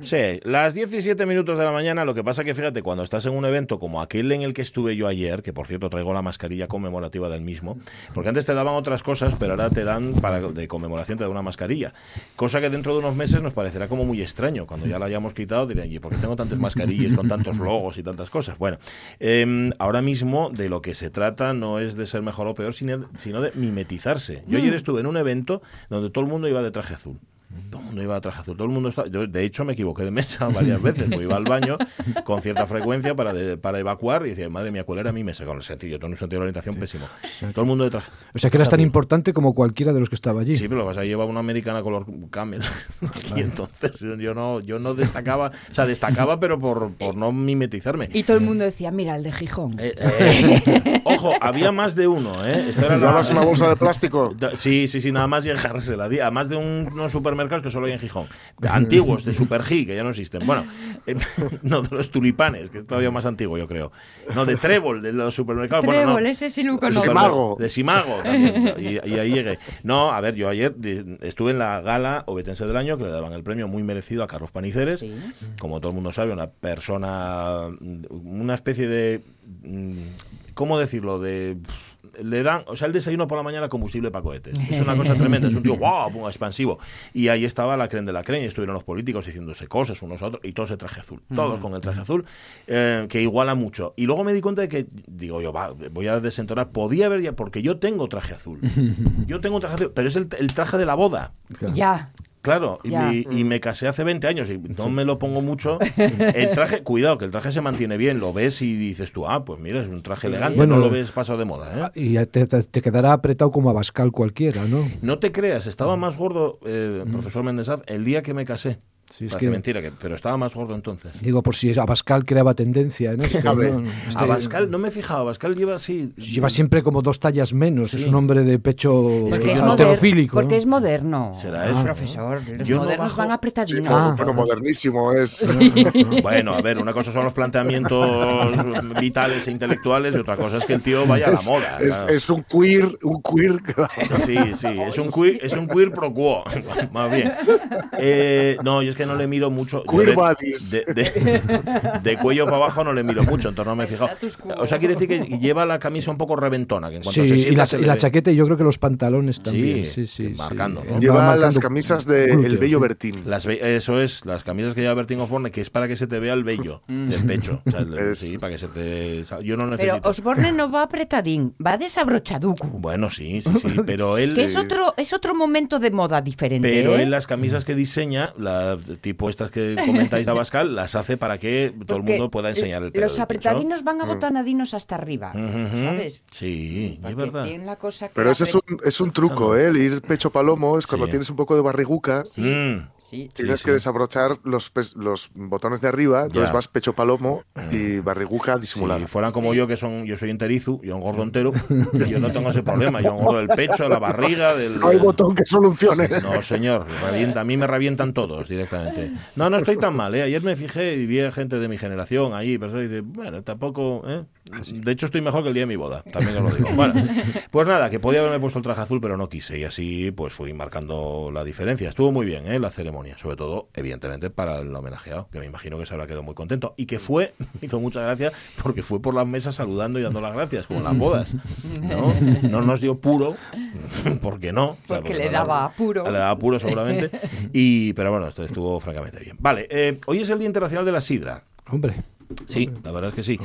Sí, las 17 minutos de la mañana, lo que pasa que fíjate, cuando estás en un evento como aquel en el que estuve yo ayer, que por cierto traigo la mascarilla conmemorativa del mismo, porque antes te daban otras cosas, pero ahora te dan para de conmemoración te dan una mascarilla, cosa que dentro de unos meses nos parecerá como muy extraño, cuando ya la hayamos quitado dirían, ¿y por qué tengo tantas mascarillas con tantos logos y tantas cosas? Bueno, em, ahora mismo de lo que se trata no es de ser mejor o peor, sino de mimetizarse. Yo ayer estuve en un evento donde todo el mundo iba de traje azul. Todo el mundo iba a traje azul, todo el mundo estaba... Yo, de hecho, me equivoqué de mesa varias veces, porque iba al baño con cierta frecuencia para, de- para evacuar y decía, madre mía, ¿cuál era mi mesa? Con el sentido, tengo un sentido de orientación pésimo. Todo el mundo de traje. O sea que eras tan azul. importante como cualquiera de los que estaba allí. Sí, pero lo que pasa es que llevaba una americana color camel. y entonces yo no, yo no destacaba, o sea, destacaba, pero por, por no mimetizarme. Y todo el mundo decía, mira, el de Gijón. Eh, eh, ojo, había más de uno, ¿eh? Esto era la- ¿Llevabas una bolsa de plástico? Sí, sí, sí, nada más llegársela. Di- Además de un- unos supermercados que solo hay en Gijón. De Antiguos, de Super G, que ya no existen. Bueno, eh, no, de los tulipanes, que es todavía más antiguo, yo creo. No, de Trébol, de los supermercados. Bueno, no. Trébol, ese sí lo De conozco. Simago. De Simago también. Y, y ahí llegué. No, a ver, yo ayer de- estuve en la gala obetense del año que le daban el premio muy merecido a Carlos Paniceres. Sí. Como todo el mundo sabe, una persona, una especie de, mm, ¿cómo decirlo? De pff, le dan, o sea, el desayuno por la mañana combustible para cohetes. Es una cosa tremenda, es un tío guau, pum, expansivo. Y ahí estaba la creen de la creen, y estuvieron los políticos diciéndose cosas unos a otros, y todos de traje azul, todos con el traje azul, eh, que iguala mucho. Y luego me di cuenta de que, digo yo, va, voy a desentonar, podía haber ya, porque yo tengo traje azul. Yo tengo traje azul, pero es el, el traje de la boda. Ya. Claro, y, Ya. me, y me casé hace 20 años y no me lo pongo mucho. El traje, cuidado, que el traje se mantiene bien, lo ves y dices tú, ah, pues mira, es un traje elegante, Bueno, no lo ves pasado de moda. ¿eh? Ah, Y ya te, te- te quedará apretado como a Bascal cualquiera, ¿no? No te creas, estaba más gordo, eh, profesor Mendesaz, el día que me casé. Sí, es Parece que- mentira, que, pero estaba más gordo entonces. Digo, por si Abascal creaba tendencia en esto. A ver, ¿no? Este- Abascal, no me he fijado, Abascal lleva así. Lleva siempre como dos tallas menos. Es un hombre de pecho es, porque ¿no? es moderno. Será eso, Profesor, los Yo no modernos bajo- van Sí, apretadinos. Ah. bueno, modernísimo es. Bueno, a ver, una cosa son los planteamientos vitales e intelectuales y otra cosa es que el tío vaya a la moda. Es, claro. es un queer, un queer. Sí, sí, es un queer, es un queer pro quo, más bien. Eh, no, yo es que no le miro mucho. de, de- de- de cuello para abajo no le miro mucho, entonces no me he fijado. O sea, quiere decir que lleva la camisa un poco reventona, que en cuanto Sí, se y sienta la, se y la ve. chaqueta y yo creo que los pantalones también. Sí, Sí, sí, marcando, ¿no? Va Lleva las camisas de glúteos, El Bello. Bertín. Las eso es, las camisas que lleva Bertín Osborne, que es para que se te vea el vello del pecho. O sea, el- Es- sí, para que se te. Yo no Pero necesito. Osborne no va apretadín, va desabrochaduco. Bueno, sí, sí, sí, pero él. Que es otro, es otro momento de moda diferente. Pero ¿eh? él las camisas que diseña, la, tipo estas que comentáis de Abascal, las hace para que todo el mundo pueda enseñar el pelo Los apretadinos van abotonadinos hasta arriba. ¿sabes? Sí, es verdad. tienen la cosa que Pero ese es un, es un truco, ¿eh? El ir pecho palomo es cuando Sí. tienes un poco de barriguca. Sí, Mm. sí. Tienes sí. que desabrochar los, los botones de arriba, entonces Ya. Mm. vas pecho palomo y barriguca disimulada. Si fueran como yo, que son, yo soy enterizo, yo engordo entero, yo no tengo ese problema. Yo engordo del pecho, la barriga, del. No hay botón que solucione. No, señor, revienta, a mí me revientan todos directamente. No, no estoy tan mal, ¿eh? Ayer me fijé y vi a gente de mi generación ahí, pero dice, bueno, tampoco, ¿eh? De hecho, estoy mejor que el día de mi boda, también os lo digo. Bueno, pues nada, que podía haberme puesto el traje azul, pero no quise, y así pues fui marcando la diferencia. Estuvo muy bien, ¿eh? La ceremonia, sobre todo, evidentemente, para el homenajeado, que me imagino que se habrá quedado muy contento, y que fue, me hizo mucha gracia, porque fue por las mesas saludando y dando las gracias, como en las bodas, ¿no? No nos dio puro, porque no. o sea, Porque no le daba apuro. le daba apuro seguramente. Y, pero bueno, esto estuvo francamente bien. Vale, eh, hoy es el Día Internacional de la Sidra. Hombre, Sí, la verdad es que sí.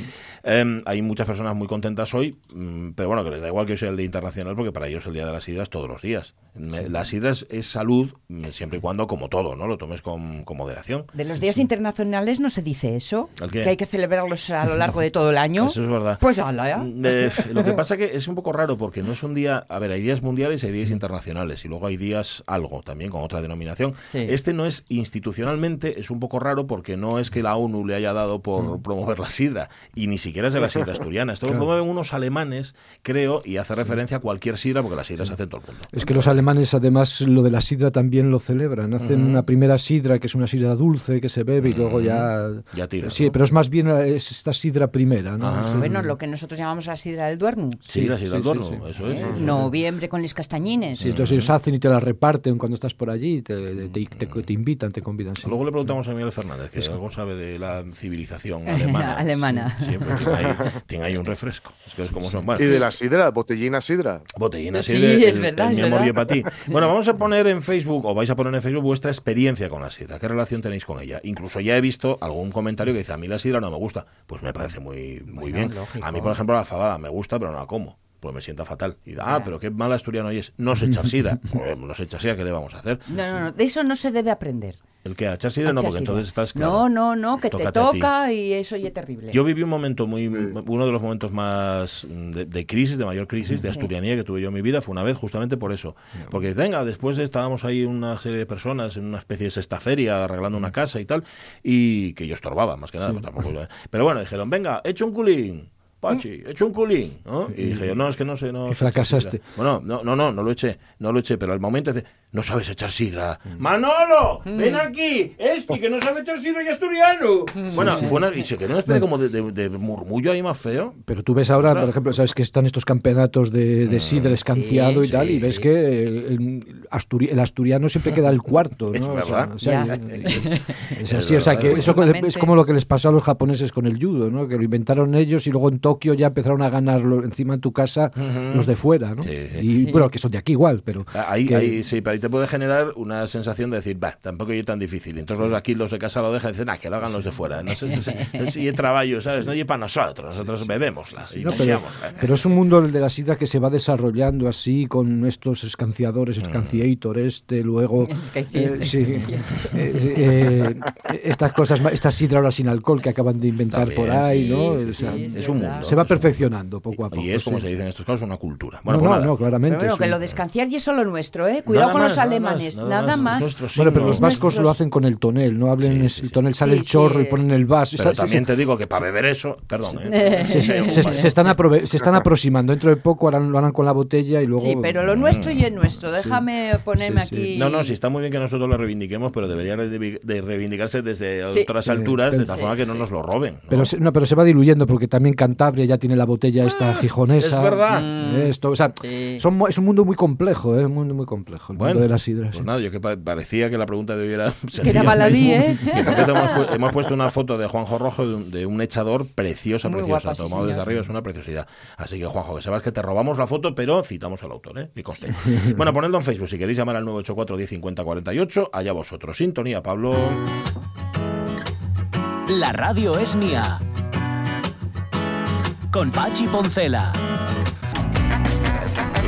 Em, hay muchas personas muy contentas hoy, mm, pero bueno, que les da igual que hoy sea el Día Internacional porque para ellos el Día de la Sidra es todos los días. Me- La sidra es, salud mm, siempre y cuando, como todo, ¿no? Lo tomes con, con moderación. De los días internacionales no se dice eso, que hay que celebrarlos a lo largo de todo el año. Eso es verdad. Pues ala, ¿eh? Mm, eh, lo que pasa que es un poco raro porque no es un día, a ver, hay días mundiales y hay días internacionales y luego hay días algo también con otra denominación. Sí. Este no es institucionalmente, es un poco raro porque no es que la ONU le haya dado por por promover la sidra. Y ni siquiera es de la sidra asturiana. Esto lo promueven unos alemanes, creo, y hace referencia a cualquier sidra, porque la sidra se hace en todo el mundo. Es que los alemanes además lo de la sidra también lo celebran. Hacen una primera sidra que es una sidra dulce que se bebe y luego ya... Ya tiras, Sí, ¿no? pero es más bien eh, es esta sidra primera. Es, Bueno, lo que nosotros llamamos la sidra del Duernu. Sí, la sidra sí, al sí, horno, sí. eso es. es. Noviembre con los castañines. Sí, entonces ellos hacen y te la reparten cuando estás por allí, te, te, te- te invitan, te convidan. sí. Luego le preguntamos a Miguel Fernández, que algo sabe de la civilización alemana. Alemana. Sí, Siempre tiene ahí, tiene ahí un refresco. Es que es como son. Bueno, Y de la sidra, botellina sidra. Botellina, Sí, sidra, es el- verdad, el es verdad. y para ti. Bueno, vamos a poner en Facebook, o vais a poner en Facebook vuestra experiencia con la sidra. ¿Qué relación tenéis con ella? Incluso ya he visto algún comentario que dice, a mí la sidra no me gusta. Pues me parece muy, muy bien. lógico. A mí, por ejemplo, la fabada me gusta, pero no la como. Pues me sienta fatal. Y da, ah, pero qué mal asturiano es. No sé echar sidra. Pues no sé echar sidra, ¿qué le vamos a hacer? No, no, no, de eso no se debe aprender. El que a echar sidra, no, porque entonces estás claro. No, no, no, que te toca y eso ya es terrible. Yo viví un momento muy, uno de los momentos más mm, de, de crisis, de mayor crisis, de asturianía que tuve yo en mi vida, fue una vez justamente por eso. Porque, venga, después estábamos ahí una serie de personas en una especie de sexta feria arreglando una casa y tal, y que yo estorbaba, más que nada, pero tampoco. Pero bueno, dijeron, venga, echa un culín. Pachi, echa un culín, ¿no? Y dije yo, no, es que no sé, no. Y fracasaste. echar sidra". Bueno, no, no, no, no lo eché, no lo eché, pero al momento dice, no sabes echar sidra. Manolo, ven aquí, este que no sabe echar sidra y asturiano. Bueno, fue una, y se quedó una especie como de, de- de murmullo ahí más feo. Pero tú ves ahora, por ejemplo, sabes que están estos campeonatos de, de sidra escanciado Sí, y tal, sí, y ves sí. que el, asturi- el asturiano siempre queda el cuarto, ¿no? Es O sea, verdad. o sea, Ya. es, así, o sea, que eso es como lo que les pasó a los japoneses con el judo, ¿no? Que lo inventaron ellos y luego en Tokio ya empezaron a ganarlo encima en tu casa los de fuera, ¿no? Sí, sí. Y Sí. bueno, que son de aquí igual, pero Ahí, que- ahí sí, pero ahí te puede generar una sensación de decir, va, tampoco es tan difícil. Entonces los de aquí, los de casa lo dejan y dicen, ah, que lo hagan los de fuera. No sé si es trabajo, ¿sabes? No es para nosotros, nosotros bebémosla y No, pero, menseámosla. pero es un mundo el de la sidra que se va desarrollando así con estos escanciadores, Mm. escanciator este, luego eh, sí, eh, eh, estas cosas, esta sidra ahora sin alcohol que acaban de inventar por ahí, sí, ¿no? sí, O sea, sí, Es un mundo. se va perfeccionando poco a poco. Y es, como sí. se dice en estos casos, una cultura. No, Bueno, pues no, nada. no, claramente. Pero bueno, es que un- lo descanciar y es solo nuestro, ¿eh? Cuidado Nada con más, los nada alemanes, más, nada, nada más. Bueno, pero los vascos lo hacen con el tonel, no hablen Sí, es- sí, el tonel sale Sí, el chorro sí. y ponen el vaso. Pero también te digo que para beber eso, perdón, ¿eh? se- se- se- se están aprove- se están aproximando. Dentro de poco harán, lo harán con la botella y luego. Sí, pero lo nuestro y es nuestro. Déjame ponerme Sí, sí. aquí. No, no, sí está muy bien que nosotros lo reivindiquemos, pero debería de reivindicarse desde Sí. otras Sí, alturas, de tal forma que no nos lo roben. ¿no? Pero se, no, pero se va diluyendo porque también Cantabria ya tiene la botella esta gijonesa. es verdad. Eh, Esto, o sea, Mm. Sí. son mu- es un mundo muy complejo, ¿eh? un mundo muy complejo. El Bueno, de las sidras. Pues sí. nada, yo que pa- parecía que la pregunta de hoy era era baladí. ¿eh? Hemos, puesto una foto de Juanjo Rojo de un, de un echador preciosa, Muy preciosa, guapa, sí, tomado desde arriba, es una preciosidad. Así que, Juanjo, que sepas que te robamos la foto, pero citamos al autor, ¿eh? Que conste. bueno, ponedlo en Facebook si queréis llamar al 984 10 50 48, allá vosotros. Sintonía, Pablo. La radio es mía. Con Pachi Poncela.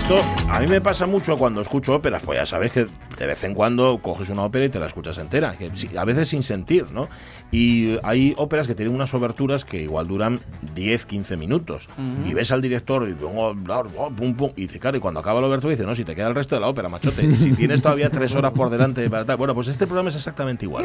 Esto a mí me pasa mucho cuando escucho óperas, pues ya sabes que de vez en cuando coges una ópera y te la escuchas entera, que a veces sin sentir, ¿no? Y hay óperas que tienen unas oberturas que igual duran 10, 15 minutos. Y ves al director y, pum, pum, pum, y dice, claro, y cuando acaba la obertura dice, no, si te queda el resto de la ópera, machote, y si tienes todavía tres horas por delante para tal. Bueno, pues este programa es exactamente igual.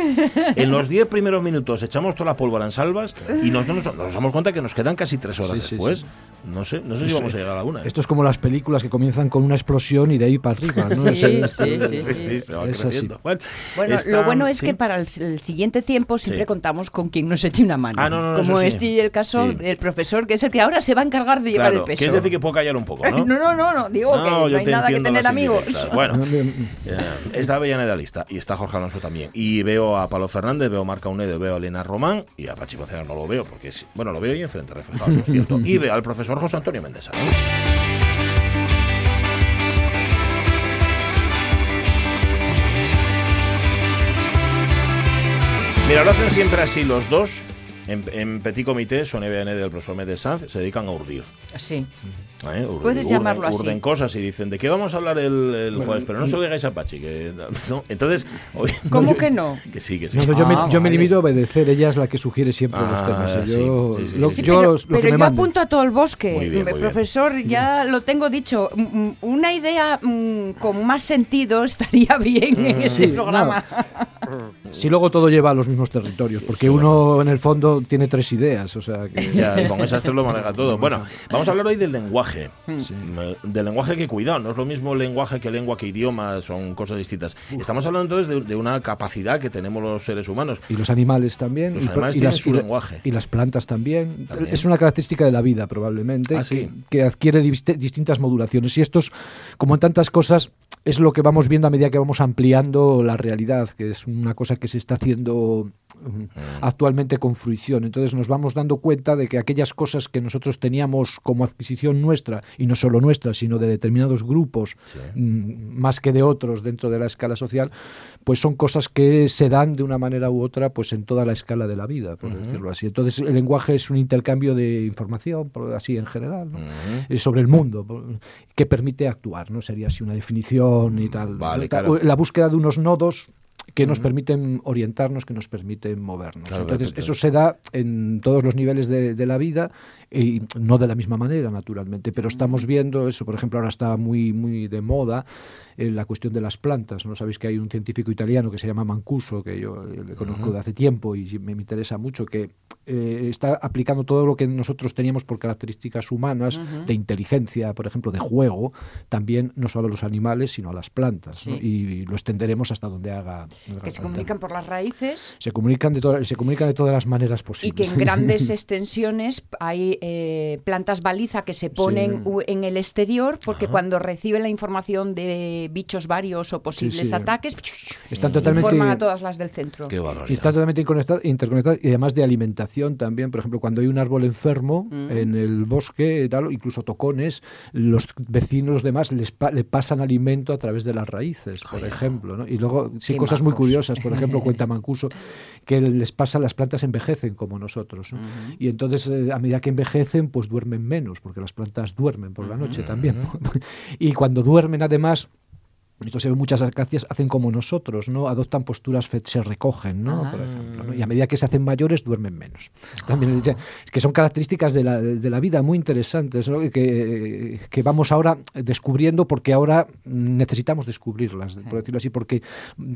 En los 10 primeros minutos echamos toda la pólvora en salvas y nos, nos, nos damos cuenta que nos quedan casi tres horas Sí, sí, después. No sé, no sé si vamos a llegar a la una. ¿eh? Esto es como las películas que comienzan con una explosión y de ahí para arriba. ¿no? Sí, sí, sí, Sí, sí, se va Es así. creciendo. Bueno, Bueno, está- lo bueno es sí. que para el, el siguiente tiempo siempre Sí. Contamos con quien nos eche una mano. Ah, no, no, no, Como sí. este y el caso Sí. del profesor, que es el que ahora se va a encargar de llevar Claro, el peso. quieres decir que puedo callar un poco, ¿no? no, no, no, no, digo que no hay nada que tener amigos. Bueno, No, eh, está Avellaneda lista y está Jorge Alonso también. Y veo a Pablo Fernández, veo a Marca Unedo, veo a Elena Román y a Pachi Pocera no lo veo porque, es- bueno, lo veo ahí enfrente reflejado, eso es cierto. Y veo al profesor José Antonio Méndez. Mira, lo hacen siempre así los dos. En, en Petit Comité, son EBN del profesor Méndez Sanz, se dedican a urdir. Sí. ¿eh? Ur- Puedes urden- llamarlo así. Urden cosas y dicen, ¿de qué vamos a hablar el, el jueves? Pero no se lo digáis a Pachi. Que, ¿no? Entonces, hoy, ¿Cómo que no? que sí, que sí. No, no, yo, me, Ah, yo me vale. limito a obedecer, ella es la que sugiere siempre los Ah, temas. sí, Yo, sí, sí, lo, sí, sí. yo pero los- lo pero que me yo manden. apunto a todo el bosque. Muy bien, muy bien. Profesor, ya lo tengo dicho. Mm, mm, Una idea mm, con más sentido estaría bien en Sí, este programa. Si luego todo lleva a los mismos territorios, porque uno en el fondo tiene tres ideas, o sea que... Ya, y con esas tres lo maneja todo. Bueno, vamos a hablar hoy del lenguaje. Mm, Del lenguaje que cuidado, no es lo mismo lenguaje que lengua que idioma, son cosas distintas. Estamos hablando entonces de, de una capacidad que tenemos los seres humanos. Y los animales también. Los y, animales y tienen las, su y lenguaje. Y las plantas también. También. Es una característica de la vida, probablemente, Ah, sí. que, que adquiere dist- distintas modulaciones. Y esto es, como en tantas cosas, es lo que vamos viendo a medida que vamos ampliando la realidad, que es una cosa que se está haciendo mm, actualmente con fruición. Entonces nos vamos dando cuenta de que aquellas cosas que nosotros teníamos como adquisición nuestra, y no solo nuestra, sino de determinados grupos, Sí. mm, más que de otros dentro de la escala social, pues son cosas que se dan de una manera u otra pues en toda la escala de la vida, por decirlo así. Entonces el lenguaje es un intercambio de información, así en general, ¿no? Eh, sobre el mundo, que permite actuar, ¿no? Sería así una definición y tal. Vale, La- claro. La búsqueda de unos nodos que nos permiten orientarnos, que nos permiten movernos. Claro, Entonces, claro, eso se da en todos los niveles de, de la vida y no de la misma manera, naturalmente, pero estamos viendo eso, por ejemplo, ahora está muy, muy de moda eh, la cuestión de las plantas. ¿no? Sabéis que hay un científico italiano que se llama Mancuso, que yo eh, le conozco de hace tiempo y me, me interesa mucho, que eh, está aplicando todo lo que nosotros teníamos por características humanas, de inteligencia, por ejemplo, de juego, también no solo a los animales, sino a las plantas. Y lo extenderemos hasta donde haga. haga Que se comunican por las raíces Se comunican de, todas se comunican de todas las maneras y posibles. que en grandes extensiones hay eh, plantas baliza que se ponen en el exterior porque cuando reciben la información de bichos varios o posibles sí. ataques Están totalmente informan a todas las del centro. Qué Y barbaridad. está totalmente interconectado y además de alimentación también. Por ejemplo, cuando hay un árbol enfermo Mm. en el bosque, tal, incluso tocones, los vecinos los demás les pa- le pasan alimento a través de las raíces, por ejemplo. ¿no? Y luego, sí, cosas muy curiosas. Por ejemplo, cuenta Mancuso que les pasa, las plantas envejecen como nosotros. ¿no? Y entonces, eh, a medida que envejecen, pues duermen menos, porque las plantas duermen por la noche también. y cuando duermen, además, esto se ve en muchas acacias, hacen como nosotros, ¿no? Adoptan posturas, se recogen, ¿no? Por ejemplo, ¿no? Y a medida que se hacen mayores, duermen menos. También, ya, es que son características de la, de la vida muy interesantes, ¿no? que, que vamos ahora descubriendo porque ahora necesitamos descubrirlas, por decirlo así, porque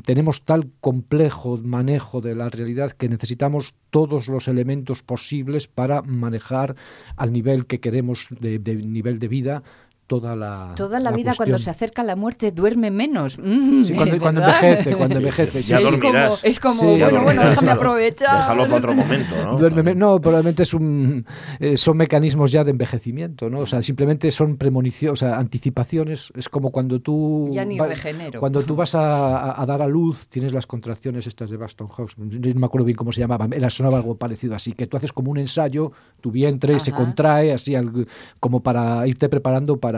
tenemos tal complejo manejo de la realidad que necesitamos todos los elementos posibles para manejar al nivel que queremos de, de nivel de vida toda la Toda la, vida cuando se cuestión. acerca la muerte duerme menos. Mm, Sí, cuando, cuando envejece, cuando envejece. Ya sí. es dormirás. como, es como Sí. Bueno, bueno, déjame aprovechar. Déjalo para otro momento, ¿no? Duerme me- no, probablemente es un, eh, son mecanismos ya de envejecimiento, ¿no? O sea, simplemente son premoniciones, o sea, anticipaciones. Es como cuando tú... Ya ni va- regenero. Cuando tú vas a, a- a dar a luz, tienes las contracciones estas de Baston House. No me acuerdo bien cómo se llamaban. Era, sonaba algo parecido así, que tú haces como un ensayo, tu vientre se Ajá. contrae así al- como para irte preparando para,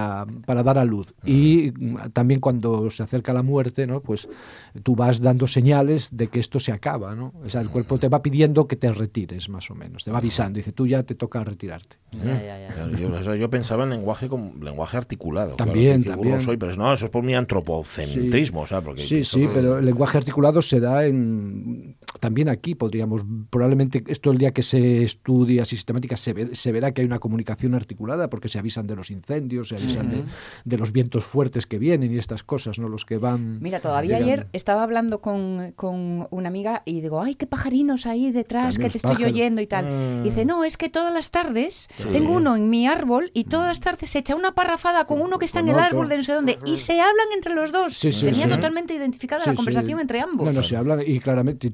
para dar a luz. Y mm, también cuando se acerca la muerte, ¿no? Pues tú vas dando señales de que esto se acaba, ¿no? O sea, el cuerpo te va pidiendo que te retires, más o menos. Te va avisando. Dice, tú ya te toca retirarte. Ya, ya, ya. Claro, yo, o sea, yo pensaba en lenguaje como lenguaje articulado. claro, También, burro también. soy, pero no, eso es por mi antropocentrismo, o sea, porque Sí, sí, pero el lenguaje articulado se da en, también aquí, podríamos. Probablemente esto el día que se estudia sistemática se, ve- se verá que hay una comunicación articulada porque se avisan de los incendios, se avisan de, de los vientos fuertes que vienen y estas cosas, ¿no? Los que van. Mira, todavía llegando. ayer estaba hablando con, con una amiga y digo, ay, qué pajarinos ahí detrás También que te estoy oyendo y tal. Y dice, no, es que todas las tardes Sí. tengo uno en mi árbol y todas las tardes se echa una parrafada con uno que está en el árbol de no sé dónde y se hablan entre los dos. Sí, Tenía totalmente identificada la conversación entre ambos. No, no, se habla y claramente y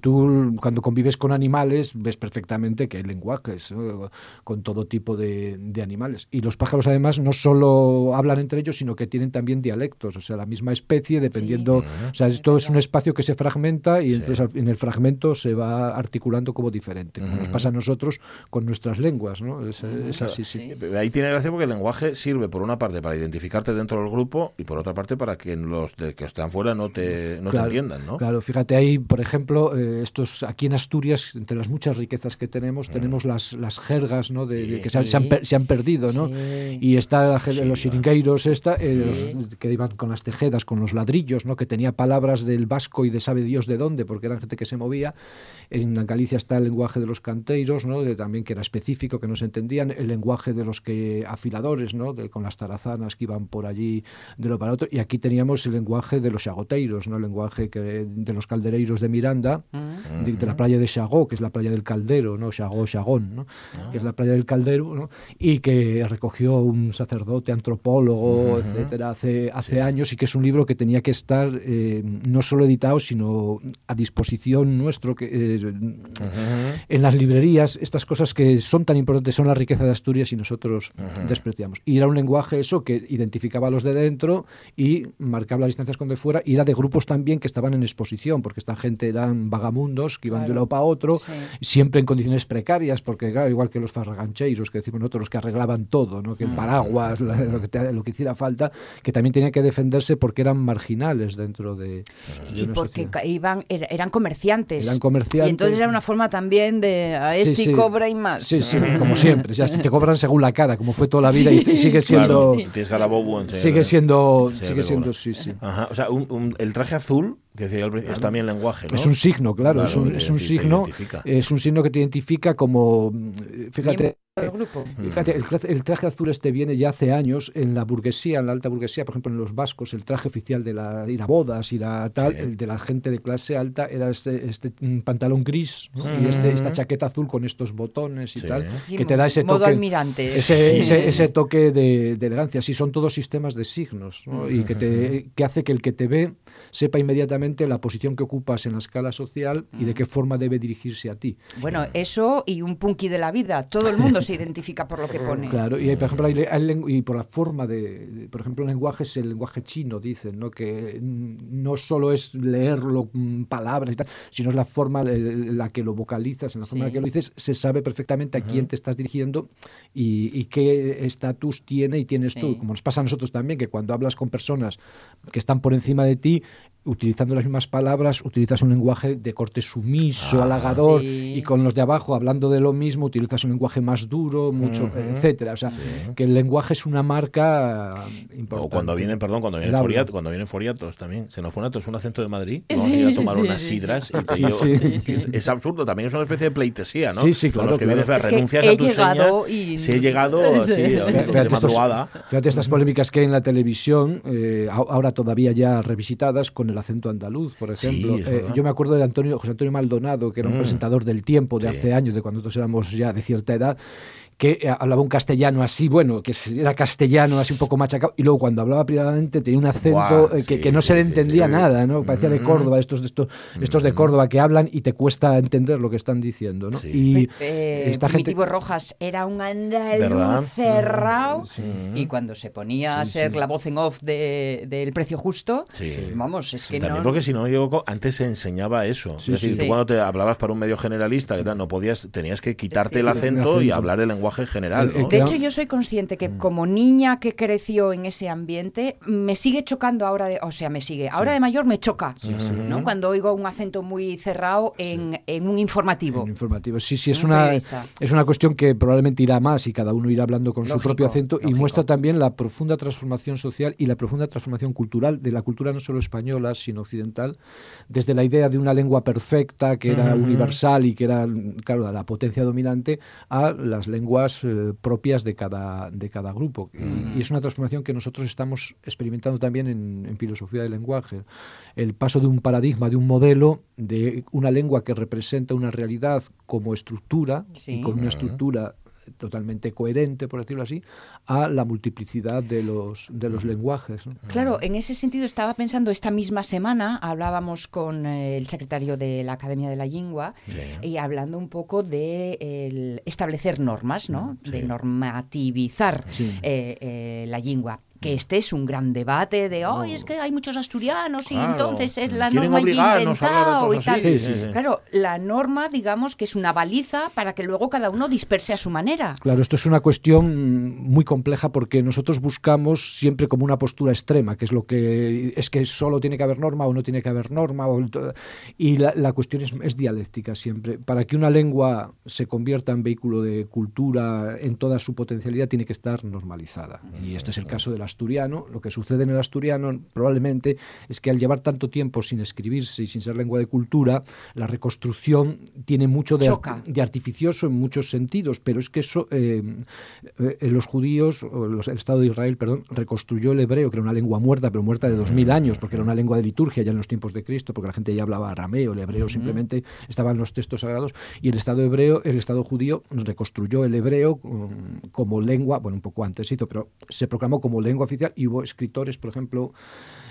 tú cuando convives con animales ves perfectamente que hay lenguajes ¿no? con todo tipo de, de animales. Y los pájaros además no solo hablan entre ellos, sino que tienen también dialectos, o sea, la misma especie dependiendo, o sea, esto es un espacio que se fragmenta y Sí. entonces en el fragmento se va articulando como diferente, como nos pasa a nosotros con nuestras lenguas, ¿no? Es, es así, sí. Ahí tiene gracia porque el lenguaje sirve por una parte para identificarte dentro del grupo y por otra parte para que los de que están fuera no te, no te entiendan, ¿no? Claro, fíjate ahí, por ejemplo, eh, esto estos aquí en Asturias, entre las muchas riquezas que tenemos, Mm. tenemos las, las jergas, ¿no? De, de que se, han- se han, se han perdido, ¿no? Sí. Y está la Sí, los chiringueiros, esta, eh, los que iban con las tejedas, con los ladrillos, ¿no? Que tenía palabras del vasco y de sabe Dios de dónde, porque eran gente que se movía. En Galicia está el lenguaje de los canteiros, ¿no? De, también que era específico, que no se entendían. El lenguaje de los que afiladores, ¿no? De, con las tarazanas que iban por allí de lo para otro. Y aquí teníamos el lenguaje de los xagoteiros, ¿no? El lenguaje que, de los caldereiros de Miranda, Mm. De, de la playa de Xagó, que es la playa del caldero, ¿no? Xagó, Xagón, ¿no? Que es la playa del caldero, ¿no? Y que recogió un sacerdote, antropólogo, etcétera, hace, hace años y que es un libro que tenía que estar eh, no solo editado, sino a disposición nuestro, que eh, en las librerías, estas cosas que son tan importantes son la riqueza de Asturias y nosotros despreciamos. Y era un lenguaje eso que identificaba a los de dentro y marcaba las distancias con de fuera y era de grupos también que estaban en exposición, porque esta gente eran vagamundos que iban de un lado para otro, Sí. siempre en condiciones precarias, porque claro, igual que los farragancheiros, que decimos nosotros, los que arreglaban todo, ¿no? que el paraguas, la- lo, que te- lo que hiciera falta, que también tenían que defenderse porque eran marginales dentro de, de Y una porque sociedad. iban, era- eran comerciantes. Eran comerciantes. Y entonces era una forma también de a este sí. cobra y más. Sí, sí, como siempre. Ya te cobran según la cara, como fue toda la vida y, y sigue siendo. Claro, Sigue siendo, Sí, sigue siendo, sí, sí. Ajá, o sea, un- un- el traje azul, que decía al principio, es también lenguaje, ¿no? Es un signo, claro, es un, es signo, identifica. es un signo que te identifica como, mm, fíjate, grupo. Fíjate, el, tra- el traje azul este viene ya hace años en la burguesía, en la alta burguesía, por ejemplo en los vascos, el traje oficial de la, ir a bodas, ir a tal, Sí. el de la gente de clase alta era este, este mm, pantalón gris ¿no? y este, esta chaqueta azul con estos botones y Sí. tal, Sí, que te da ese modo toque, almirante. ese, Sí, ese, sí. ese toque de, de elegancia. Sí, son todos sistemas de signos ¿no? y que, te, que hace que el que te ve sepa inmediatamente la posición que ocupas en la escala social y de qué forma debe dirigirse a ti. Bueno, eso y un punky de la vida. Todo el mundo se identifica por lo que pone. Claro, y hay, por ejemplo, hay, y por la forma de, por ejemplo, el lenguaje es el lenguaje chino, dicen, ¿no? Que mm, no solo es leerlo, mm, palabras y tal, sino es la forma en la que lo vocalizas, en la forma en la que lo dices, se sabe perfectamente a quién te estás dirigiendo y, y qué estatus tiene y tienes tú. Como nos pasa a nosotros también, que cuando hablas con personas que están por encima de ti, utilizando las mismas palabras, utilizas un lenguaje de corte sumiso, Ah, halagador, sí. y con los de abajo, hablando de lo mismo, utilizas un lenguaje más duro, mucho, etcétera. O sea, que el lenguaje es una marca importante. O cuando vienen, perdón, cuando vienen foriatos, cuando vienen foriatos también. Se nos pone a todos un acento de Madrid. Vamos Sí, a ir a tomar sí, unas sidras sí. y te Sí, llevo- sí. Es, es absurdo, también es una especie de pleitesía, ¿no? Sí, sí, Con claro, los que claro. vienes, Es que renuncias a tu llegado seña. y- Si he llegado, sí, Fíjate, de madrugada. fíjate estas polémicas que hay en la televisión, eh, ahora todavía ya revisitadas con el acento andaluz, por ejemplo. Eh, yo me acuerdo de Antonio, José Antonio Maldonado, que era un Mm. presentador del tiempo de Sí. hace años, de cuando nosotros éramos ya de cierta edad, que eh, hablaba un castellano así, bueno, que era castellano así un poco machacado, y luego cuando hablaba privadamente tenía un acento Buah, eh, que, sí, que no se le entendía sí. nada, ¿no? Parecía de Mm. Córdoba, estos de estos, estos de Córdoba que hablan y te cuesta entender lo que están diciendo, ¿no? Sí. Y Eh, esta gente Rojas era un andaluz ¿Verdad? cerrado Sí. y cuando se ponía a ser sí. la voz en off de- del precio justo, Sí. vamos, es que También no... porque si no me equivoco, antes se enseñaba eso. Sí, es decir, sí. tú cuando te hablabas para un medio generalista, que tal, no podías, tenías que quitarte el, El acento y hablar el lenguaje general. De hecho, yo soy consciente Mm. que como niña que creció en ese ambiente, me sigue chocando ahora, de, o sea, me sigue. Ahora de mayor me choca, ¿no? Cuando oigo un acento muy cerrado en, en un informativo. En informativo. Sí, sí, es Un una, es una cuestión que probablemente irá más y cada uno irá hablando con su propio acento y muestra también la profunda transformación social y la profunda transformación cultural de la cultura no solo española, sino occidental, desde la idea de una lengua perfecta que era universal y que era, claro, la potencia dominante, a las lenguas eh, propias de cada, de cada grupo. Y- Y, es una transformación que nosotros estamos experimentando también en, en filosofía del lenguaje. El paso de un paradigma, de un modelo, de una lengua que representa una realidad como estructura Sí. y con una estructura totalmente coherente, por decirlo así, a la multiplicidad de los, de los lenguajes. ¿no? Claro, en ese sentido estaba pensando esta misma semana, hablábamos con eh, el secretario de la Academia de la Lengua y hablando un poco de el establecer normas, ¿no? De normativizar Sí. eh, eh, la lengua. Que este es un gran debate de, ay, es que hay muchos asturianos y entonces es la Quieren norma inventado y tal. Sí, sí, sí. Claro, la norma, digamos que es una baliza para que luego cada uno disperse a su manera. Claro, esto es una cuestión muy compleja porque nosotros buscamos siempre como una postura extrema, que es lo que es que solo tiene que haber norma o no tiene que haber norma, o y la, la cuestión es, es dialéctica siempre. Para que una lengua se convierta en vehículo de cultura en toda su potencialidad, tiene que estar normalizada. Y este es el caso del asturiano. Lo que sucede en el asturiano probablemente es que al llevar tanto tiempo sin escribirse y sin ser lengua de cultura, la reconstrucción tiene mucho de, artificioso en muchos sentidos, pero es que eso, eh, eh, los judíos, o los- el Estado de Israel, perdón, reconstruyó el hebreo, que era una lengua muerta, pero muerta de dos mil años, porque era una lengua de liturgia ya en los tiempos de Cristo, porque la gente ya hablaba arameo, el hebreo simplemente estaba en los textos sagrados, y el Estado hebreo, el Estado judío reconstruyó el hebreo um, como lengua, bueno, un poco antes, pero se proclamó como lengua oficial y hubo escritores, por ejemplo,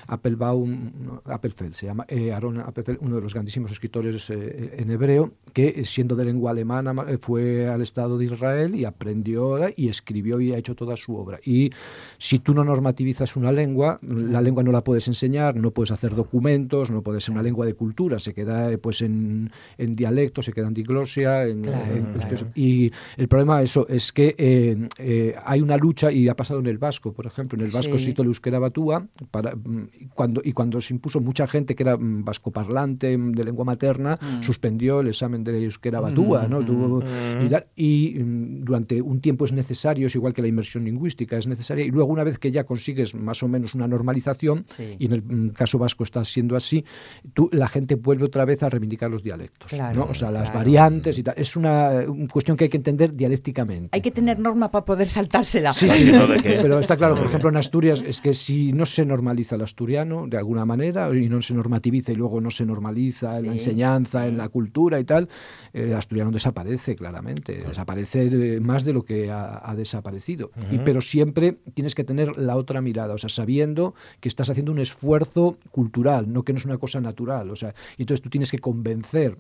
Appelbaum, Appelfeld, se llama eh, Aaron Appelfeld, uno de los grandísimos escritores eh, en hebreo, que eh, siendo de lengua alemana ma- eh, fue al Estado de Israel y aprendió eh, y escribió y ha hecho toda su obra. Y si tú no normativizas una lengua, la lengua no la puedes enseñar, no puedes hacer documentos, no puede ser una lengua de cultura, se queda eh, pues en, en dialecto, se queda en diglosia, en, Claro, en- y el problema eso es que eh, eh, hay una lucha y ha pasado en el vasco, por ejemplo, en el vasco Sí. Sito euskera batúa para mm, cuando y cuando se impuso mucha gente que era mm, vascoparlante mm, de lengua materna Mm. suspendió el examen de euskera batúa, ¿no? Tuvo- y, tal, y, mm, durante un tiempo es necesario, es igual que la inmersión lingüística es necesaria y luego una vez que ya consigues más o menos una normalización Sí. y en el mm, caso vasco está siendo así, tú, la gente vuelve otra vez a reivindicar los dialectos, Claro, ¿no? O sea, las claro. variantes y tal. Es una, una cuestión que hay que entender dialécticamente. Hay que tener norma para poder saltársela. Sí, sí, ¿no? ¿De qué? pero está claro, por ejemplo, en Asturias es que si no se normaliza el asturiano de alguna manera y no se normativiza y luego no se normaliza en la enseñanza, en la cultura y tal, el asturiano desaparece claramente, desaparece eh, más de lo que ha, ha desaparecido. Y- pero siempre tienes que tener la otra mirada, o sea, sabiendo que estás haciendo un esfuerzo cultural, no que no es una cosa natural, o sea, y entonces tú tienes que convencer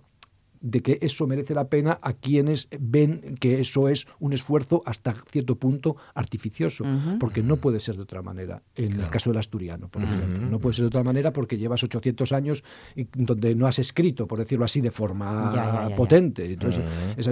de que eso merece la pena a quienes ven que eso es un esfuerzo hasta cierto punto artificioso, porque no puede ser de otra manera. En el caso del asturiano, por ejemplo, no puede ser de otra manera porque llevas 800 años y- donde no has escrito, por decirlo así, de forma Ya, ya, ya, ya. potente. Entonces,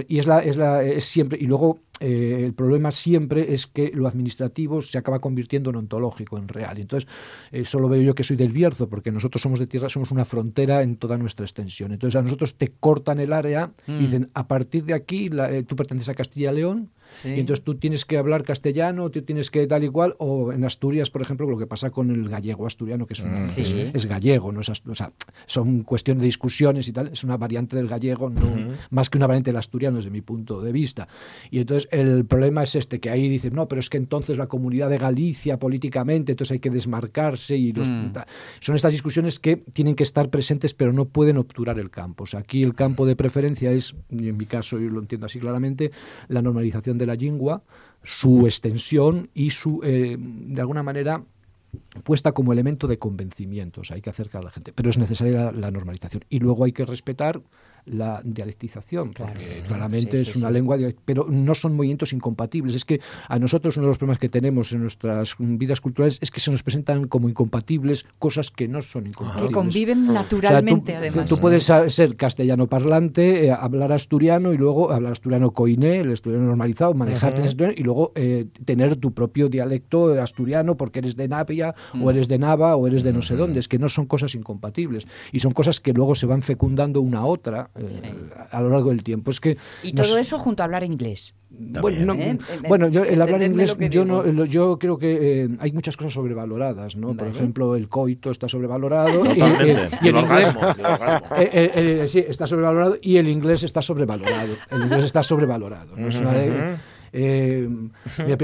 y es la, es la, es siempre y luego eh, el problema siempre es que lo administrativo se acaba convirtiendo en ontológico, en real. Y entonces, eso lo veo yo que soy del Bierzo, porque nosotros somos de tierra, somos una frontera en toda nuestra extensión. Entonces, a nosotros te cortan el área y dicen, a partir de aquí, la- eh, tú perteneces a Castilla y León, Sí. y entonces tú tienes que hablar castellano, tú tienes que tal y cual, o en Asturias, por ejemplo, lo que pasa con el gallego asturiano, que es, un- Sí. es, es gallego, no es o sea, son cuestiones de discusiones y tal, es una variante del gallego, no, más que una variante del asturiano desde mi punto de vista. Y entonces el problema es este, que ahí dicen, no, pero es que entonces la comunidad de Galicia políticamente, entonces hay que desmarcarse y los- Mm. son estas discusiones que tienen que estar presentes, pero no pueden obturar el campo. O sea, aquí el campo de preferencia es, y en mi caso yo lo entiendo así claramente, la normalización de la lengua, su extensión y su, eh, de alguna manera, puesta como elemento de convencimiento. O sea, hay que acercar a la gente. Pero es necesaria la normalización. Y luego hay que respetar la dialectización, porque claramente Sí, es una sí. lengua, pero no son movimientos incompatibles. Es que a nosotros uno de los problemas que tenemos en nuestras vidas culturales es que se nos presentan como incompatibles cosas que no son incompatibles. Que conviven O sea, naturalmente, tú, además. tú puedes ser castellano parlante, eh, hablar asturiano y luego hablar asturiano coiné, el asturiano normalizado, manejarte en asturiano y luego eh, tener tu propio dialecto asturiano porque eres de Navia Mm. o eres de Nava o eres de no sé dónde. Es que no son cosas incompatibles y son cosas que luego se van fecundando una a otra eh, a lo largo del tiempo. Es que Y nos- todo eso junto a hablar inglés. bueno, no, ¿eh? bueno, yo el hablar inglés, yo digo. no, yo creo que eh, hay muchas cosas sobrevaloradas, ¿no? Por Vale. ejemplo, el coito está sobrevalorado y, eh, Y el el inglés orgasmo. y el orgasmo. eh, eh, eh, sí, está sobrevalorado y el inglés está sobrevalorado. El inglés está sobrevalorado. ¿no? Es una de- eh, mira,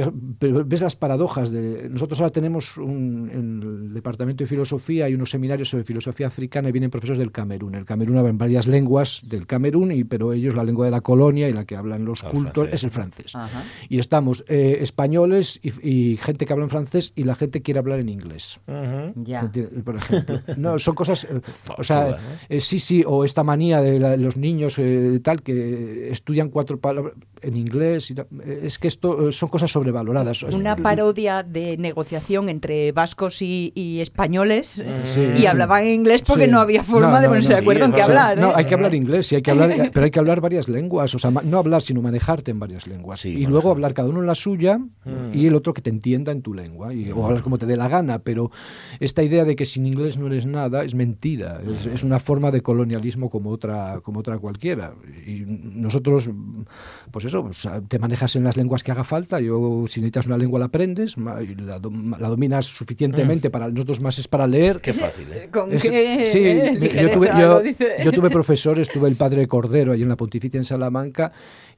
ves las paradojas de nosotros ahora tenemos un, en el departamento de filosofía hay unos seminarios sobre filosofía africana y vienen profesores del Camerún. El Camerún hablan varias lenguas del Camerún y pero ellos la lengua de la colonia y la que hablan los El cultos francés. es el francés. Ajá. Y estamos eh, españoles y, y gente que habla en francés y la gente quiere hablar en inglés. Ya. Enti- Por ejemplo. No, son cosas. eh, o sea, eh, sí, sí, o esta manía de la- los niños eh, tal que estudian cuatro palabras. En inglés. y ta- es que esto eh, son cosas sobrevaloradas. Una parodia de negociación entre vascos y, y españoles Sí. y hablaban en inglés porque Sí. no había forma No, de ponerse no. de acuerdo Sí, en qué hablar. No, ¿eh? hay que hablar inglés, sí, hay que hablar, pero hay que hablar varias lenguas, o sea, ma- no hablar, sino manejarte en varias lenguas. Sí, y manejar. luego hablar cada uno en la suya y el otro que te entienda en tu lengua, y, o hablar como te dé la gana, pero esta idea de que sin inglés no eres nada es mentira, es, es una forma de colonialismo como otra, como otra cualquiera. Y nosotros, pues eso, te manejas en las lenguas que haga falta, yo si necesitas una lengua la aprendes, la, dom- la dominas suficientemente, para nosotros más es para leer. Qué fácil, ¿eh? Con Es- qué sí, me- yo tuve, yo, yo tuve profesores, tuve el padre Cordero allí en la Pontificia en Salamanca,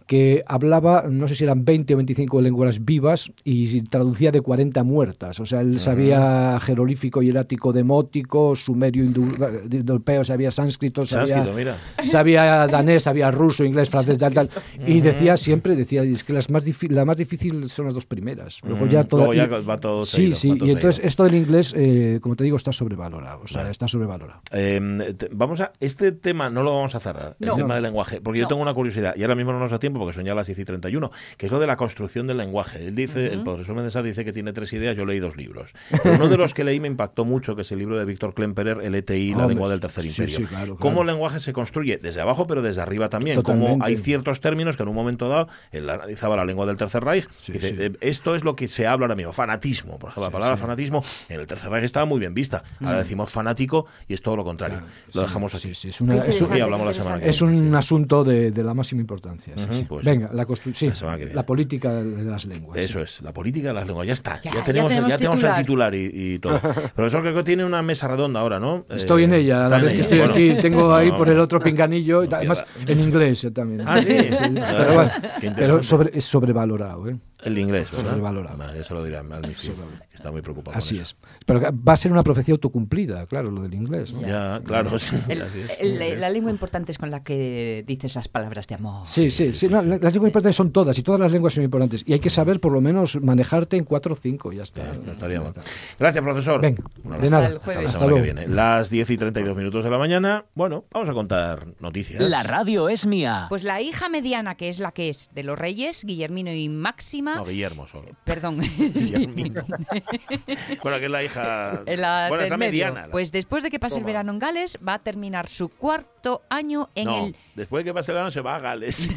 que hablaba, no sé si eran 20 o 25 lenguas vivas y traducía de 40 muertas. O sea, él sabía jerolífico, hierático, demótico, sumerio, indoeuropeo, sabía sánscrito, Sánscrito, sabía, mira. sabía danés, sabía ruso, inglés, francés, tal, tal. Y decía siempre, decía, es que las más la más difícil son las dos primeras. Luego ya, toda- Luego ya y- va todo Sí, seguido, sí, todo y entonces seguido. esto del inglés, eh, como te digo, está sobrevalorado. O sea, Vale. está sobrevalorado. Eh, te- vamos a este tema no lo vamos a cerrar el No. tema del lenguaje porque yo No. tengo una curiosidad y ahora mismo no nos da tiempo porque son ya las 10 y 31 que es lo de la construcción del lenguaje. Él dice el profesor Méndez dice que tiene tres ideas yo leí dos libros. Pero uno de los que leí me impactó mucho que es el libro de Víctor Klemperer el ETI la lengua del tercer sí, imperio. sí, claro, cómo el lenguaje se construye desde abajo pero desde arriba también. Cómo Totalmente. hay ciertos términos que en un momento dado él analizaba la lengua del tercer Reich Sí, dice eh, esto es lo que se habla ahora mismo fanatismo por ejemplo la palabra fanatismo en el tercer Reich estaba muy bien vista. Ahora decimos fanático y es todo lo contrario. Lo dejamos aquí. Sí, sí, es, una- es un- Sí, hablamos la semana que es un asunto de, de la máxima importancia. sí, Ujú, sí. pues, Venga, la, sí, la semana que viene. la política de, las lenguas. Eso es, la política de las lenguas. Ya está, ya, Ya, ya tenemos, ya tenemos tenemos, el titular. y, y todo. Profesor, creo que tiene una mesa redonda ahora, ¿no? Estoy Eh, en ella, a está la vez que ella. estoy Bueno. aquí, tengo ahí No, por el otro pinganillo, y no además en inglés eh, también. Ah, sí. pero, bueno, pero sobre, es sobrevalorado. ¿eh? El inglés, ¿verdad? Sobrevalorado. Vale, ya se lo dirá Mifi, que está muy preocupado. con Así eso. es. Pero va a ser una profecía autocumplida, claro, lo del inglés. ¿no? Ya, claro, sí, El- así es. el- la lengua importante es con la que dices las palabras de amor. Sí, sí, sí. no, la- las lenguas importantes son todas y todas las lenguas son importantes. Y hay que saber por lo menos manejarte en cuatro o cinco, ya está. No estaría mal. Gracias, profesor. Venga, Un de abrazo. nada. Hasta el Hasta la semana que viene. Las 10 y 32 minutos de la mañana. Bueno, vamos a contar noticias. La radio es mía. Pues la hija mediana, que es la que es de los reyes, Guillermino y Máxima. No, Guillermo solo. Perdón. Guillermino. bueno, que es la hija. La bueno, es la medio. mediana. la- Pues después de que pase el verano en Gales, va a terminar su cuarto año en no, el. después de que pase el verano se va a Gales.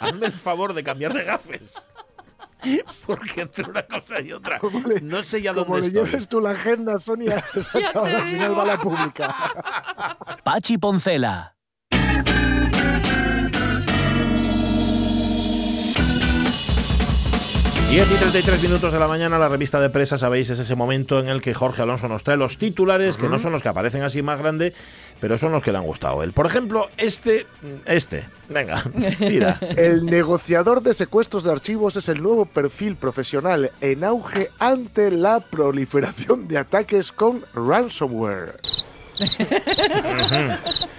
Hazme el favor de cambiar de gafes. Porque entre una cosa y otra, le- no sé ya dónde le estoy. lleves tú la agenda, Sonia, al final va a la pública. Pachi Poncela. Diez y 33 minutos de la mañana, la revista de prensa, sabéis, es ese momento en el que Jorge Alonso nos trae los titulares, que no son los que aparecen así más grande, pero son los que le han gustado a él. Por ejemplo, este, este, venga, mira. El negociador de secuestros de archivos es el nuevo perfil profesional en auge ante la proliferación de ataques con ransomware.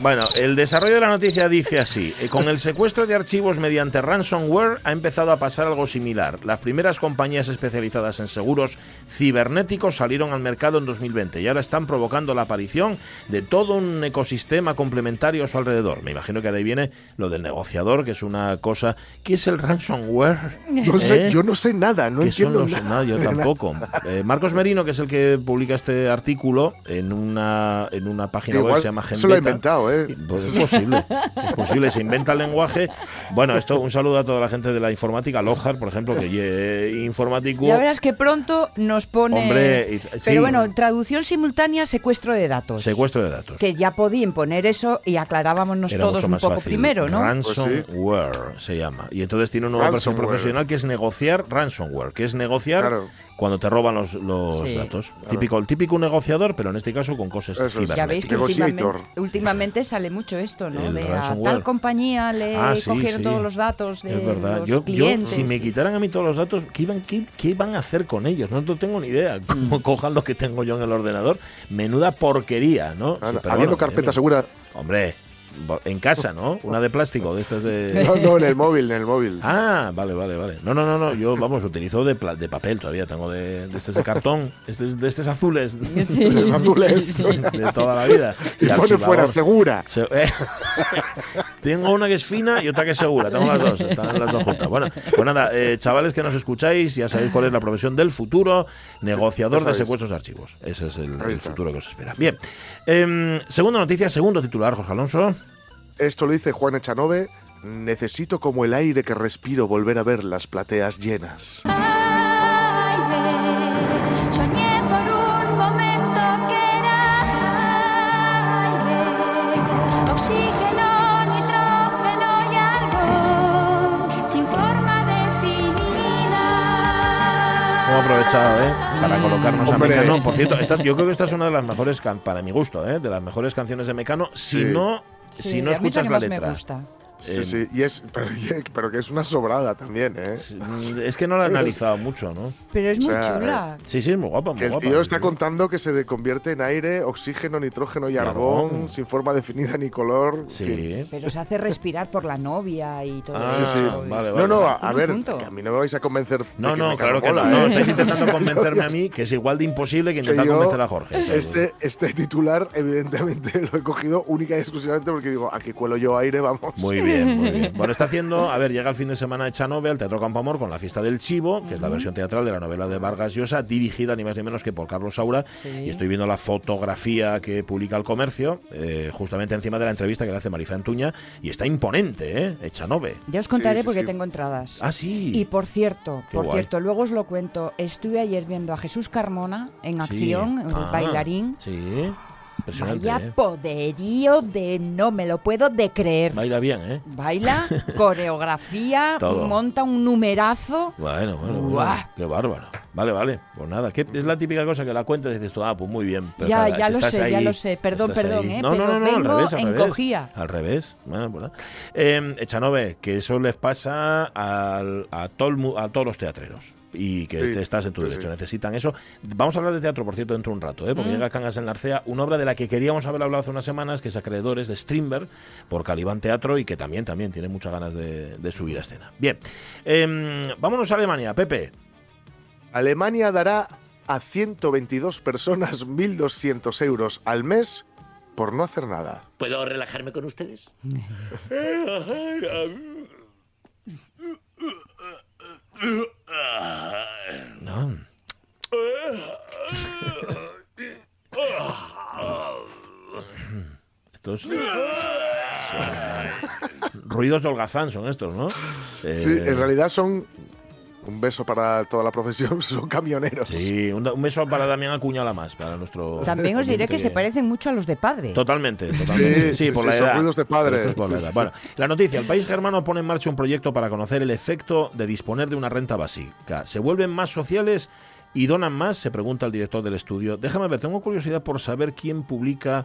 Bueno, el desarrollo de la noticia dice así. eh, Con el secuestro de archivos mediante ransomware ha empezado a pasar algo similar. Las primeras compañías especializadas en seguros cibernéticos salieron al mercado en 2020 y ahora están provocando la aparición de todo un ecosistema complementario a su alrededor. Me imagino que de ahí viene lo del negociador, que es una cosa... ¿Qué es el ransomware? No sé, ¿Eh? yo no sé nada, no ¿Qué son entiendo los- nada. no, yo tampoco. Eh, Marcos Merino, que es el que publica este artículo en una, en una página web que se llama se lo ha Genbeta. ¿Eh? Pues es posible, es posible, se inventa el lenguaje. Bueno, esto, un saludo a toda la gente de la informática, Lohar, por ejemplo, que eh, informático. Ya verás que pronto nos pone. Hombre, y- Pero sí. bueno, traducción simultánea, secuestro de datos. Secuestro de datos. Que ya podían poner eso y aclarábamos Era todos mucho un más poco fácil. primero, ¿no? Ransomware se llama. Y entonces tiene un nuevo Ransomware. profesional que es negociar ransomware, que es negociar Claro. Cuando te roban los, los Sí. datos. Típico, el típico negociador, pero en este caso con cosas Eso. Ya veis cibernéticas. que últimamente, sale mucho esto, ¿no? El de a tal compañía le Ah, sí, cogieron sí. todos los datos de Es verdad. los Yo, yo, clientes. si me quitaran a mí todos los datos, ¿qué iban, qué, qué iban a hacer con ellos? No tengo ni idea. Mm. Como cojan lo que tengo yo en el ordenador. Menuda porquería, ¿no? Habiendo bueno, carpeta segura. Hombre, En casa, ¿no? Una de plástico, de estas de... No, no, en el móvil, en el móvil. Ah, vale, vale, vale. No, no, no, no. yo, vamos, utilizo de, pla- de papel todavía. Tengo de, de estos de cartón, estos, de estos azules, Sí, Los azules. de toda la vida. Y pone fuera, segura. Se- eh, Tengo una que es fina y otra que es segura. Tengo las dos. Están las dos juntas. Bueno, pues nada, eh, chavales que nos escucháis, ya sabéis cuál es la profesión del futuro. Negociador de secuestros de archivos. Ese es el, futuro que os espera. Bien. Em, segunda noticia, segundo titular, Jorge Alonso. Esto lo dice Juan Echanove. Necesito como el aire que respiro volver a ver las plateas llenas. Aprovechado, ¿eh? Para colocarnos Hombre. a Mecano. Por cierto, esta- yo creo que esta es una de las mejores, can- para mi gusto, ¿eh? De las mejores canciones de Mecano. Si Sí. no, Sí, si no escuchas la más me letra. gusta. Sí, Eh, sí, y es, pero, pero que es una sobrada también, ¿eh? Es que no la he analizado mucho, ¿no? Pero es O muy sea, chula. Sí, sí, es muy guapa, muy Que el guapa. tío está contando que se convierte en aire, oxígeno, nitrógeno y argón. argón, sin forma definida ni color. Sí. Pero se hace respirar por la novia y todo Ah, eso. sí, sí. y- vale, No, no, a, a ver, que a mí no me vais a convencer. de No, que no, me claro que mola, no. no. ¿eh? Estáis intentando convencerme a mí, que es igual de imposible que que intentar yo convencer a Jorge. Este, este titular, evidentemente, lo he cogido única y exclusivamente porque digo, a que cuelo yo aire, vamos. Muy bien, muy bien. Bueno, está haciendo, a ver, llega el fin de semana Echanove al Teatro Campo Amor con La Fiesta del Chivo, que es la versión teatral de la novela de Vargas Llosa, dirigida ni más ni menos que por Carlos Saura. Sí. Y estoy viendo la fotografía que publica el comercio, eh, justamente encima de la entrevista que le hace Marifa Antuña, y está imponente, ¿eh? Echanove. Ya os contaré Sí, sí, porque sí. tengo entradas. Ah, sí. Y por cierto, Qué por guay. cierto, luego os lo cuento. Estuve ayer viendo a Jesús Carmona en Sí. acción, el Ah, bailarín. Sí. Impresionante, Vaya ¿eh? poderío de no me lo puedo de creer. Baila bien, ¿eh? Baila, coreografía, monta un numerazo. Bueno, bueno, bueno, qué bárbaro. Vale, vale, pues nada, que es la típica cosa que la cuentas y dices tú, ah, pues muy bien. Pero Ya, ya lo sé, ya lo sé. Perdón, perdón, ahí. ¿eh? No, Pero no, no, no, al revés, al revés. encogía. Al revés. Bueno, pues nada. Eh, Echanove, que eso les pasa al- a, mu- a todos los teatreros. Y que Sí, estás en tu sí, derecho, sí. necesitan eso. Vamos a hablar de teatro, por cierto, dentro de un rato, ¿eh? porque Mm. llega Cangas en la Arcea, una obra de la que queríamos haber hablado hace unas semanas, que es Acreedores de Strindberg, por Calibán Teatro, y que también, también tiene muchas ganas de, de subir a escena. Bien, Em, vámonos a Alemania, Pepe. Alemania dará a 122 personas 1.200 euros al mes por no hacer nada. ¿Puedo relajarme con ustedes? No. Estos son ruidos de holgazán son estos, ¿no? Sí, Eh, en realidad son un beso para toda la profesión, son camioneros. Sí, un, un beso para Damián Acuñala más, para nuestro. También os diré que se parecen mucho a los de padre. Totalmente, totalmente. Sí, sí, por sí, la son edad. ruidos de padre. Por la Sí, edad. sí, Bueno, la noticia: el país germano pone en marcha un proyecto para conocer el efecto de disponer de una renta básica. ¿Se vuelven más sociales y donan más? Se pregunta el director del estudio. Déjame ver, tengo curiosidad por saber quién publica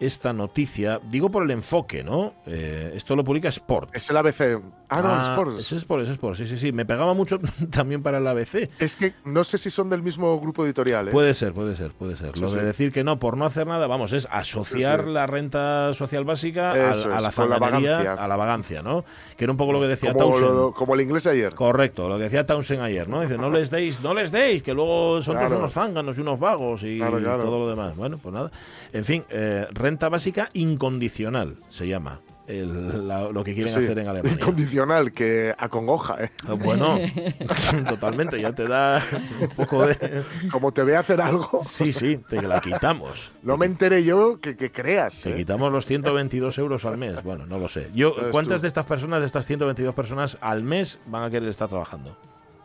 esta noticia. Digo por el enfoque, ¿no? Eh, esto lo publica Sport. Es el ABC. Ah, no, Sports. Es Sport, es Sport, sí, sí, sí. Me pegaba mucho también para el ABC. Es que no sé si son del mismo grupo editorial. ¿eh? Puede ser, puede ser, puede ser. Sí, Lo de decir que no por no hacer nada, vamos, es asociar Sí, la renta social básica Eso a, la con la a la vagancia, ¿no? Que era un poco lo que decía como, Townsend. lo- como el inglés ayer. Correcto, lo que decía Townsend ayer, ¿no? Dice, no les deis, no les deis, que luego son todos Claro. unos zánganos y unos vagos y Claro, claro. todo lo demás. Bueno, pues nada. En fin, eh, renta básica incondicional se llama el- la- lo que quieren Sí, hacer en Alemania. Incondicional, que acongoja, ¿eh? Ah, Bueno, totalmente, ya te da un poco de... Como te ve hacer algo, Sí, sí, te la quitamos. no me enteré yo que, que creas. Te ¿eh? quitamos los 122 euros al mes. Bueno, no lo sé. Yo, ¿Cuántas tú. de estas personas, de estas 122 personas al mes van a querer estar trabajando?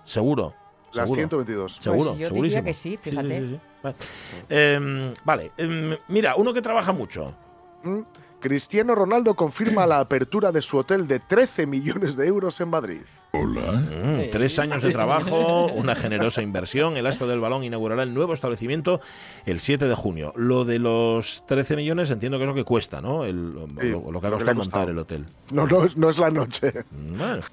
Seguro. Las seguro. 122. Seguro, Pues yo segurísimo. diría que sí, fíjate. sí, sí. Vale, Em, vale, em, mira, uno que trabaja mucho. ¿Mm? Cristiano Ronaldo confirma la apertura de su hotel de 13 millones de euros en Madrid. Mm, tres años de trabajo, una generosa inversión. El astro del balón inaugurará el nuevo establecimiento el 7 de junio. Lo de los 13 millones entiendo que es lo que cuesta, ¿no? El- lo, Sí, lo que ha lo que le costado montar el hotel. No, no, es- no es la noche. Bueno.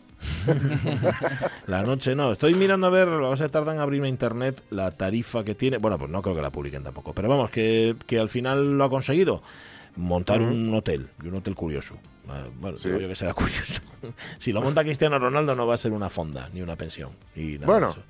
la noche no. Estoy mirando a ver, vamos a tardar en abrirme internet la tarifa que tiene. Bueno, pues no creo que la publiquen tampoco. Pero vamos, que, que al final lo ha conseguido. Montar un hotel, y un hotel curioso. Ah, Bueno, digo yo que será curioso. si lo monta Cristiano Ronaldo no va a ser una fonda, ni una pensión. Y nada Bueno. de eso.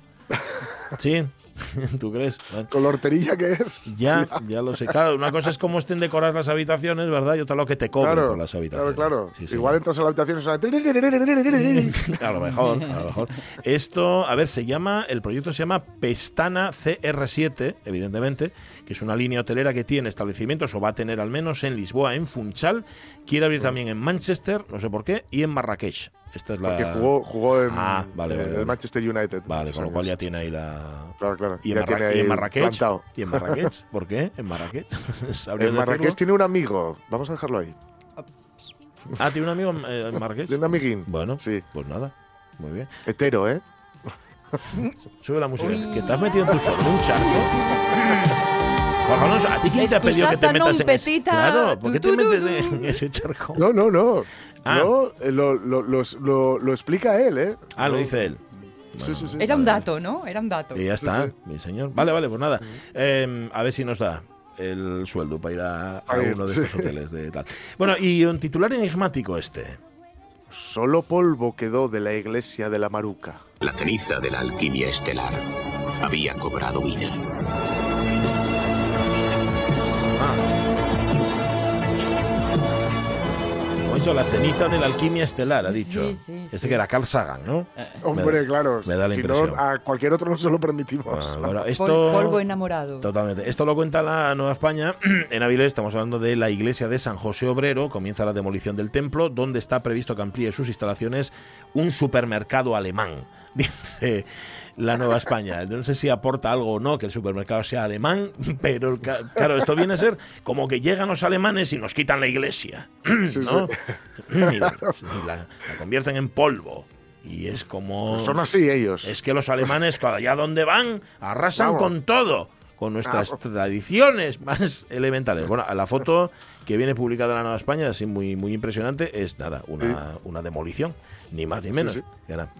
Sí, ¿tú crees? Bueno, Con la horterilla que es. Ya, ya lo sé. Claro, una cosa es cómo estén decoradas las habitaciones, ¿verdad? Y otra lo que te cobren Claro, por las claro, habitaciones. claro. Sí, sí. Igual entras a la habitación y suena... A lo mejor, a lo mejor. Esto, a ver, se llama, el proyecto se llama Pestana CR7, evidentemente, que es una línea hotelera que tiene establecimientos, o va a tener al menos en Lisboa, en Funchal, quiere abrir también en Manchester, no sé por qué, y en Marrakech. Esta es la... Porque jugó, jugó en, Ah, vale, en vale, el. Manchester United. Vale, con lo cual ya tiene ahí la... Claro, claro. ¿Y en, Marra- tiene y en Marrakech? plantado. ¿Y en Marrakech? ¿Por qué? ¿En Marrakech? ¿Sabrías En Marrakech decirlo? tiene un amigo. Vamos a dejarlo ahí. Ah, ¿tiene un amigo en, eh, en Marrakech? Tiene un amiguín. Bueno, Sí. pues nada. Muy bien. Hetero, ¿eh? Sube la música. Que estás metido en tu sobre un charco. Jorge ¿a ti quién te ha pedido que te metas en ese Claro, ¿por qué te metes en ese charco? No, no, no. Ah. No, eh, lo, lo, lo, lo- lo explica él, ¿eh? Ah, lo dice él. Sí, sí, sí. Era un dato, ¿no? Era un dato. Y ya está, sí. mi señor. Vale, vale, pues nada. Eh, a ver si nos da el sueldo para ir a, a uno de sí. estos hoteles de tal. Bueno, y un titular enigmático este. Solo polvo quedó de la iglesia de la Maruca. La ceniza de la alquimia estelar había cobrado vida. Como ha dicho, la ceniza de la alquimia estelar, ha dicho. Sí, sí, este sí. que era Carl Sagan, ¿no? Hombre, claro. me da la si impresión. no, a cualquier otro no se lo permitimos. Ah, bueno, esto... polvo enamorado. Totalmente. Esto lo cuenta la Nueva España. En Avilés estamos hablando de la iglesia de San José Obrero. Comienza la demolición del templo, donde está previsto que amplíe sus instalaciones un supermercado alemán. Dice la Nueva España. No sé si aporta algo o no que el supermercado sea alemán, pero claro, esto viene a ser como que llegan los alemanes y nos quitan la iglesia. ¿no? Y la, y la- la convierten en polvo. Y es como... Son así ellos. Es que los alemanes, allá donde van, arrasan Vamos. con todo, con nuestras tradiciones más elementales. Bueno, la foto que viene publicada en la Nueva España, así muy, muy impresionante, es nada, una, una demolición, ni más ni menos. sí.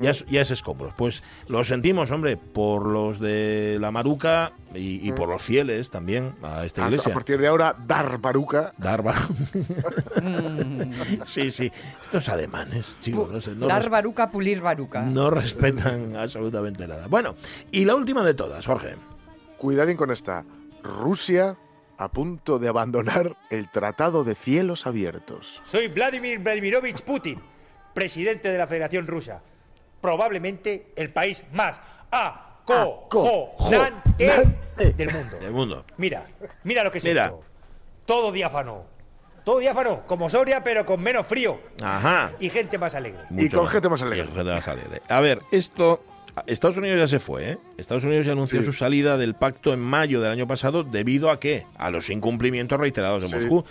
Ya, es, ya es escombros. Pues lo sentimos, hombre, por los de la Maruca y, y por los fieles también a esta A, a iglesia. partir de ahora, dar Maruca. Darba. sí, sí. Estos alemanes, chicos, no sé. No Dar baruca, pulir baruca. no respetan absolutamente nada. Bueno, y la última de todas, Jorge. Cuidadín con esta. Rusia a punto de abandonar el Tratado de Cielos Abiertos. Soy Vladimir Vladimirovich Putin, presidente de la Federación Rusa. Probablemente el país más acojonante del mundo. Del mundo. Mira, mira lo que es Mira. esto. Todo diáfano. Todo diáfano, como Soria, pero con menos frío. Ajá. Y gente más alegre. Y con gente más alegre. Y con gente más alegre. A ver, esto. Estados Unidos ya se fue, ¿eh? Estados Unidos ya anunció Sí. su salida del pacto en mayo del año pasado debido a qué? A los incumplimientos reiterados de Sí. Moscú.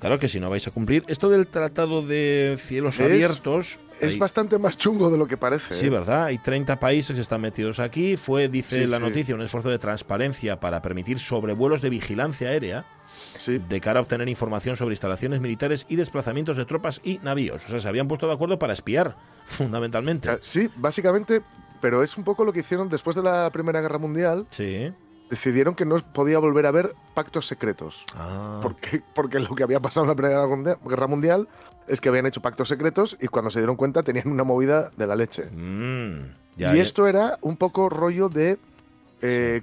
Claro que si no vais a cumplir. Esto del tratado de cielos Es- abiertos. Es bastante más chungo de lo que parece. Sí, ¿eh? ¿verdad? Hay 30 países que están metidos aquí. Fue, dice Sí, la sí. noticia, un esfuerzo de transparencia para permitir sobrevuelos de vigilancia aérea Sí. de cara a obtener información sobre instalaciones militares y desplazamientos de tropas y navíos. O sea, se habían puesto de acuerdo para espiar, fundamentalmente. O sea, sí, básicamente, pero es un poco lo que hicieron después de la Primera Guerra Mundial. Sí. Decidieron que no podía volver a haber pactos secretos. Ah. Porque, porque lo que había pasado en la Primera Guerra- Mundial es que habían hecho pactos secretos y cuando se dieron cuenta tenían una movida de la leche. Mm, ya, y ya. esto era un poco rollo de eh,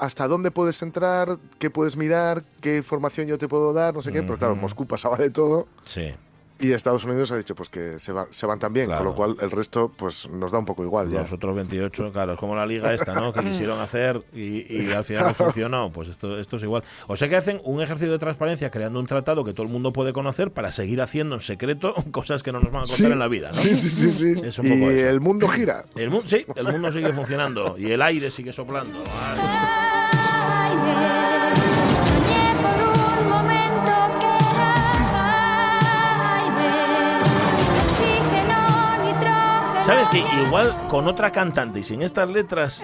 hasta dónde puedes entrar, qué puedes mirar, qué información yo te puedo dar, no sé qué. Pero claro. Moscú pasaba de todo Sí. Y Estados Unidos ha dicho pues que se, va- se van también, Claro. con lo cual el resto pues nos da un poco igual ya. Los otros 28, claro, es como la liga esta, ¿no? Que quisieron hacer y, y al final no funcionó. Pues esto, esto es igual. O sea que hacen un ejercicio de transparencia creando un tratado que todo el mundo puede conocer para seguir haciendo en secreto cosas que no nos van a contar Sí, en la vida, ¿no? sí, sí, sí, sí. Es un y eso. el mundo gira. El mundo, sí, el mundo sigue funcionando y el aire sigue soplando. Ay. ¿Sabes que igual con otra cantante y sin estas letras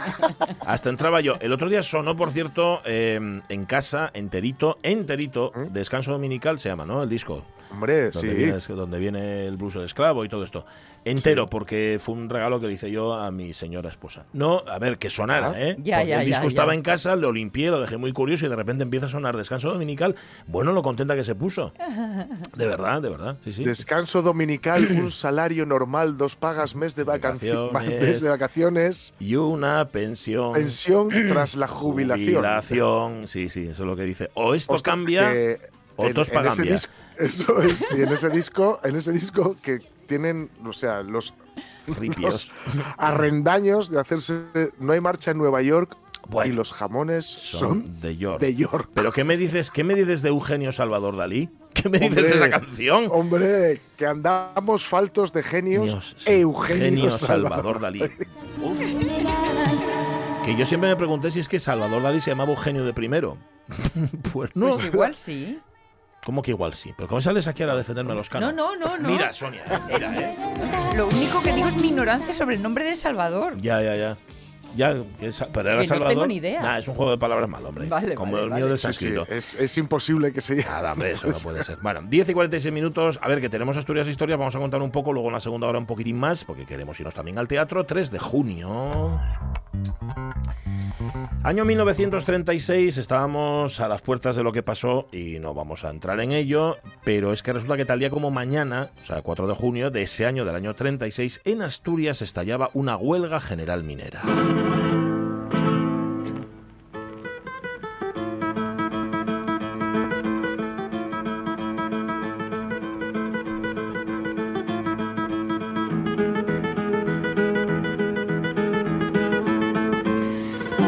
hasta entraba yo? El otro día sonó, por cierto, eh, en casa, enterito, enterito, ¿Mm? Descanso Dominical se llama, ¿no? El disco. Hombre, donde, sí. viene, donde viene el blues del esclavo y todo esto. Entero, porque fue un regalo que le hice yo a mi señora esposa. No, a ver, que sonara, Ah. ¿eh? Ya, porque ya, el disco ya, estaba ya. en casa, lo limpié, lo dejé muy curioso y de repente empieza a sonar Descanso Dominical. Bueno, lo contenta que se puso. De verdad, de verdad, sí, sí. Descanso dominical, un salario normal, dos pagas, mes de, vacaciones, Vacaciones. mes de vacaciones, Y una pensión. pensión tras la jubilación. Jubilación, sí, sí, eso es lo que dice. O esto cambia, que o en- en pagan ese Eso es, y en ese disco, en ese disco que tienen, o sea, los, ripios. los arrendaños de hacerse No hay marcha en Nueva York Bueno, y los jamones Son son, de York. de York. ¿Pero qué me dices, qué me dices de Eugenio Salvador Dalí? ¿Qué me dices Hombre, de esa canción? Hombre, que andamos faltos de genios. Dios, sí. Eugenio Genio Salvador. Salvador Dalí. Uf. Que yo siempre me pregunté si es que Salvador Dalí se llamaba Eugenio de primero. pues no. Pues igual sí. ¿Cómo que igual sí? ¿Pero cómo sales aquí ahora a defenderme a los canos? No, no, no, no. Mira, Sonia, mira, ¿eh? Lo único que digo es mi ignorancia sobre el nombre de Salvador. Ya, ya, ya. Ya, que pero era Que no Salvador. tengo ni idea. Nah, es un juego de palabras malo, hombre. Vale, Como vale, el vale. mío del Sí, sí, sánscrito. es, es imposible que se. Nada, hombre, eso no puede ser. Bueno, 10 y 46 minutos. A ver, que tenemos Asturias Historias. Vamos a contar un poco, luego en la segunda hora un poquitín más, porque queremos irnos también al teatro. 3 de junio. Año 1936, estábamos a las puertas de lo que pasó y no vamos a entrar en ello, pero es que resulta que tal día como mañana, o sea, 4 de junio de ese año, del año 36, en Asturias estallaba una huelga general minera.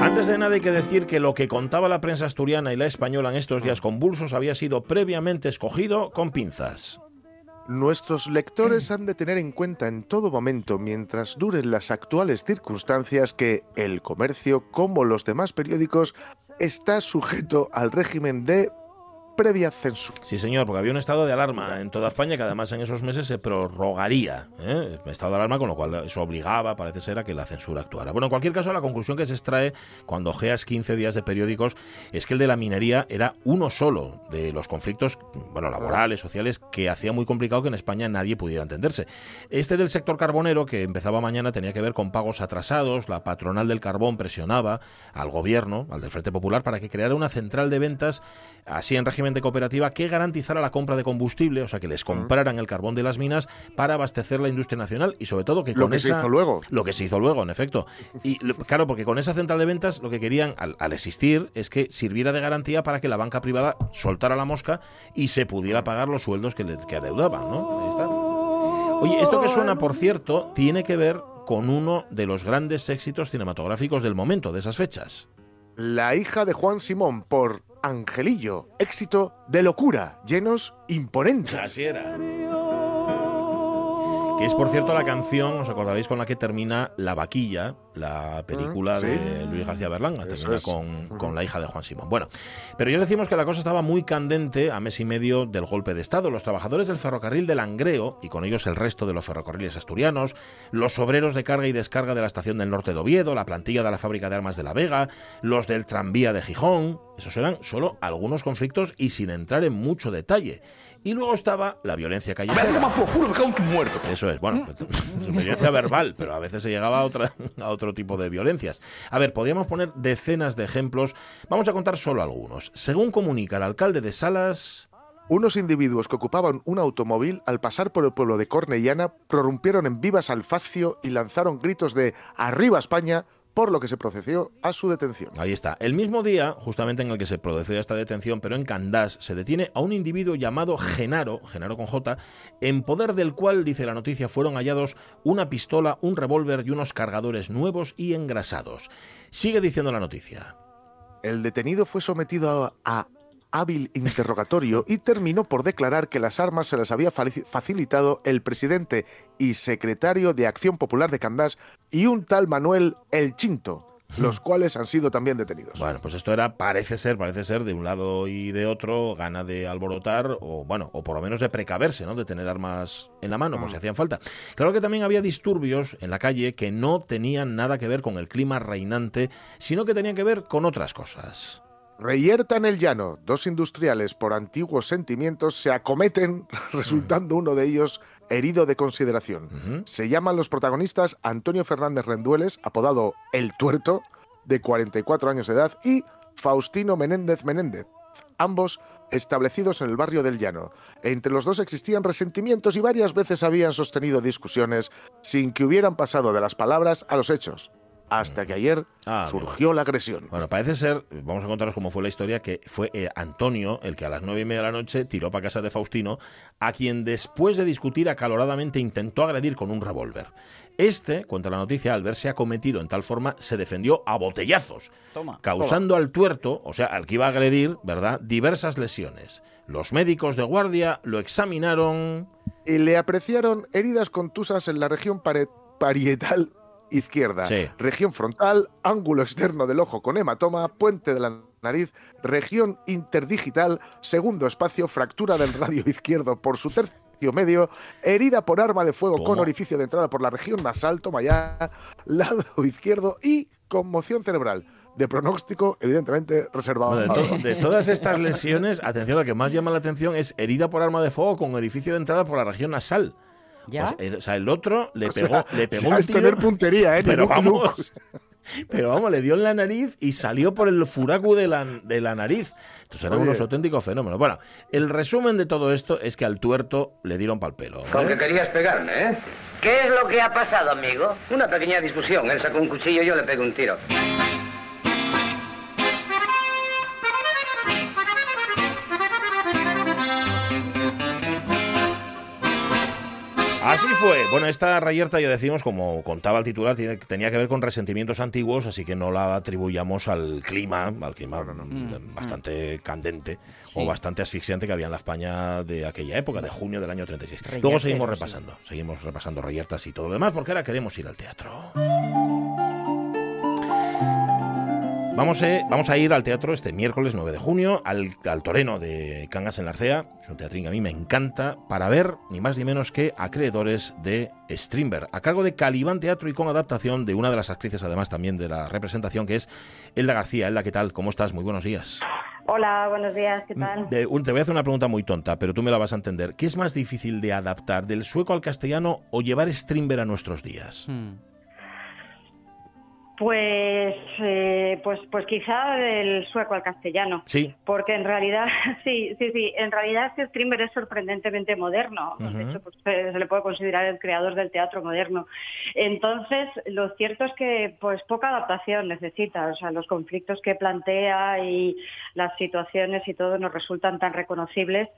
Antes de nada hay que decir que lo que contaba la prensa asturiana y la española en estos días convulsos había sido previamente escogido con pinzas. Nuestros lectores han de tener en cuenta en todo momento, mientras duren las actuales circunstancias, que el comercio, como los demás periódicos, está sujeto al régimen de previa censura. Sí, señor, porque había un estado de alarma en toda España que además en esos meses se prorrogaría. ¿eh? Estado de alarma, con lo cual eso obligaba, parece ser, a que la censura actuara. Bueno, en cualquier caso, la conclusión que se extrae cuando ojeas 15 días de periódicos es que el de la minería era uno solo de los conflictos, bueno, laborales, sociales, que hacía muy complicado que en España nadie pudiera entenderse. Este del sector carbonero, que empezaba mañana, tenía que ver con pagos atrasados, la patronal del carbón presionaba al gobierno, al del Frente Popular, para que creara una central de ventas, así en régimen de cooperativa, que garantizara la compra de combustible, o sea, que les compraran el carbón de las minas para abastecer la industria nacional y sobre todo que Lo con que se esa... hizo luego. Lo que se hizo luego, en efecto. Y claro, porque con esa central de ventas lo que querían al, al existir es que sirviera de garantía para que la banca privada soltara la mosca y se pudiera pagar los sueldos que, le, que adeudaban, ¿no? Ahí está. Oye, esto que suena, por cierto, tiene que ver con uno de los grandes éxitos cinematográficos del momento, de esas fechas. La hija de Juan Simón por Angelillo, éxito de locura, llenos imponentes. Así era. Que es, por cierto, la canción, os acordaréis, con la que termina La Vaquilla, la película sí. de Luis García Berlanga. Termina con, con la hija de Juan Simón. Bueno, pero ya decimos que la cosa estaba muy candente a mes y medio del golpe de Estado. Los trabajadores del ferrocarril del Langreo, y con ellos el resto de los ferrocarriles asturianos, los obreros de carga y descarga de la estación del norte de Oviedo, la plantilla de la fábrica de armas de La Vega, los del tranvía de Gijón. Esos eran solo algunos conflictos y sin entrar en mucho detalle. Y luego estaba la violencia callejera. Eso es, bueno, pues, violencia verbal, pero a veces se llegaba a, otra, a otro tipo de violencias. A ver, podríamos poner decenas de ejemplos. Vamos a contar solo algunos. Según comunica el alcalde de Salas, Unos individuos que ocupaban un automóvil al pasar por el pueblo de Cornellana prorrumpieron en vivas al fascio y lanzaron gritos de ¡Arriba España! Por lo que se procedió a su detención. ahí está, el mismo día, justamente en el que se produce esta detención, pero en Candás, se detiene a un individuo llamado Genaro, Genaro con J, en poder del cual, dice la noticia, fueron hallados una pistola, un revólver y unos cargadores nuevos y engrasados. Sigue diciendo la noticia. El detenido fue sometido a, a hábil interrogatorio y terminó por declarar que las armas se las había facilitado el presidente y secretario de Acción Popular de Candás y un tal Manuel El Chinto, los cuales han sido también detenidos. Bueno, pues esto era, parece ser, parece ser, de un lado y de otro, gana de alborotar, o bueno, o por lo menos de precaverse, ¿no? De tener armas en la mano, por si hacían falta. Claro que también había disturbios en la calle que no tenían nada que ver con el clima reinante, sino que tenían que ver con otras cosas. Reyerta en el llano, dos industriales por antiguos sentimientos se acometen, resultando uno de ellos herido de consideración. Se llaman los protagonistas Antonio Fernández Rendueles, apodado El Tuerto, de 44 años de edad, y Faustino Menéndez Menéndez, ambos establecidos en el barrio del Llano. Entre los dos existían resentimientos y varias veces habían sostenido discusiones sin que hubieran pasado de las palabras a los hechos hasta que ayer Ah, surgió la agresión. Bueno, parece ser, vamos a contaros cómo fue la historia, que fue eh, Antonio el que a las nueve y media de la noche tiró para casa de Faustino, a quien después de discutir acaloradamente intentó agredir con un revólver. Este, cuenta la noticia, al verse acometido en tal forma, se defendió a botellazos, Toma. causando al tuerto, o sea, al que iba a agredir, ¿verdad?, diversas lesiones. Los médicos de guardia lo examinaron. Y le apreciaron heridas contusas en la región pare- parietal izquierda, Sí. región frontal, ángulo externo del ojo con hematoma, puente de la nariz, región interdigital, segundo espacio, fractura del radio izquierdo por su tercio medio, herida por arma de fuego con orificio de entrada por la región nasal, toma ya, lado izquierdo y conmoción cerebral. De pronóstico, evidentemente, reservado. Bueno, de, to- de todas estas lesiones, atención, lo que más llama la atención es herida por arma de fuego con orificio de entrada por la región nasal. ¿Ya? O sea, el, o sea, el otro le O sea, pegó, le pegó un es tiro, tener puntería, ¿eh? pero vamos, pero vamos, le dio en la nariz y salió por el furacu de la, de la nariz. Entonces eran Oye. unos auténticos fenómenos. Bueno, el resumen de todo esto es que al tuerto le dieron pal pelo. Con que ¿eh? querías pegarme, ¿eh? ¿Qué es lo que ha pasado, amigo? Una pequeña discusión. Él sacó un cuchillo y yo le pegué un tiro. Así fue. Bueno, esta rayerta, ya decimos, como contaba el titular, tiene- tenía que ver con resentimientos antiguos, así que no la atribuyamos al clima, al clima mm, bastante candente o bastante asfixiante que había en la España de aquella época, de junio del año 36. Luego seguimos sí. repasando, seguimos repasando rayertas y todo lo demás, porque ahora queremos ir al teatro. Vamos, eh, vamos a ir al teatro este miércoles 9 de junio, al, al Toreno de Cangas en la Arcea. Es un teatrín que a mí me encanta, para ver ni más ni menos que Acreedores de Strindberg, a cargo de Calibán Teatro y con adaptación de una de las actrices, además también de la representación, que es Elda García. Elda, ¿qué tal? ¿Cómo estás? Muy buenos días. Hola, buenos días, ¿qué tal? De- un- te voy a hacer una pregunta muy tonta, pero tú me la vas a entender. ¿Qué es más difícil de adaptar, del sueco al castellano o llevar Strindberg a nuestros días? Hmm. Pues, eh, pues, pues quizá del sueco al castellano. Sí. Porque en realidad, sí, sí, sí, en realidad este Strindberg es sorprendentemente moderno. De hecho, pues, se se le puede considerar el creador del teatro moderno. Entonces, lo cierto es que pues poca adaptación necesita. O sea, los conflictos que plantea y las situaciones y todo nos resultan tan reconocibles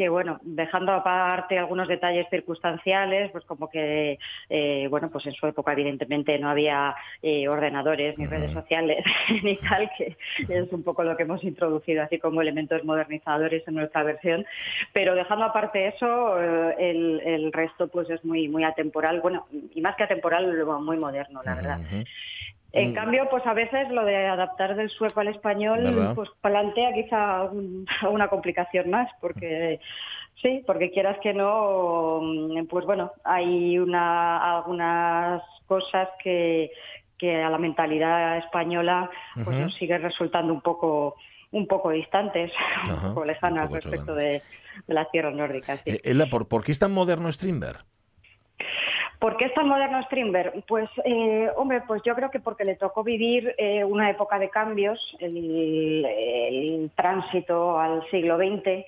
que bueno, dejando aparte algunos detalles circunstanciales, pues como que eh, bueno, pues en su época evidentemente no había eh, ordenadores ni redes sociales ni tal, que es un poco lo que hemos introducido así como elementos modernizadores en nuestra versión. Pero dejando aparte eso, eh, el, el resto pues es muy muy atemporal, bueno, y más que atemporal, muy moderno, la verdad. En Mm. cambio, pues a veces lo de adaptar del sueco al español, ¿Verdad? pues plantea quizá un- una complicación más, porque sí, porque quieras que no, mm, pues bueno, hay una, algunas cosas que, que a la mentalidad española pues nos sigue resultando un poco un poco distantes, un poco lejanas un poco respecto de, de las tierras nórdicas. sí. Eh, Elda, ¿por, ¿por qué es tan moderno Strindberg? ¿Por qué es tan moderno Strindberg? Pues, eh, hombre, pues yo creo que porque le tocó vivir eh, una época de cambios, el, el tránsito al siglo XX,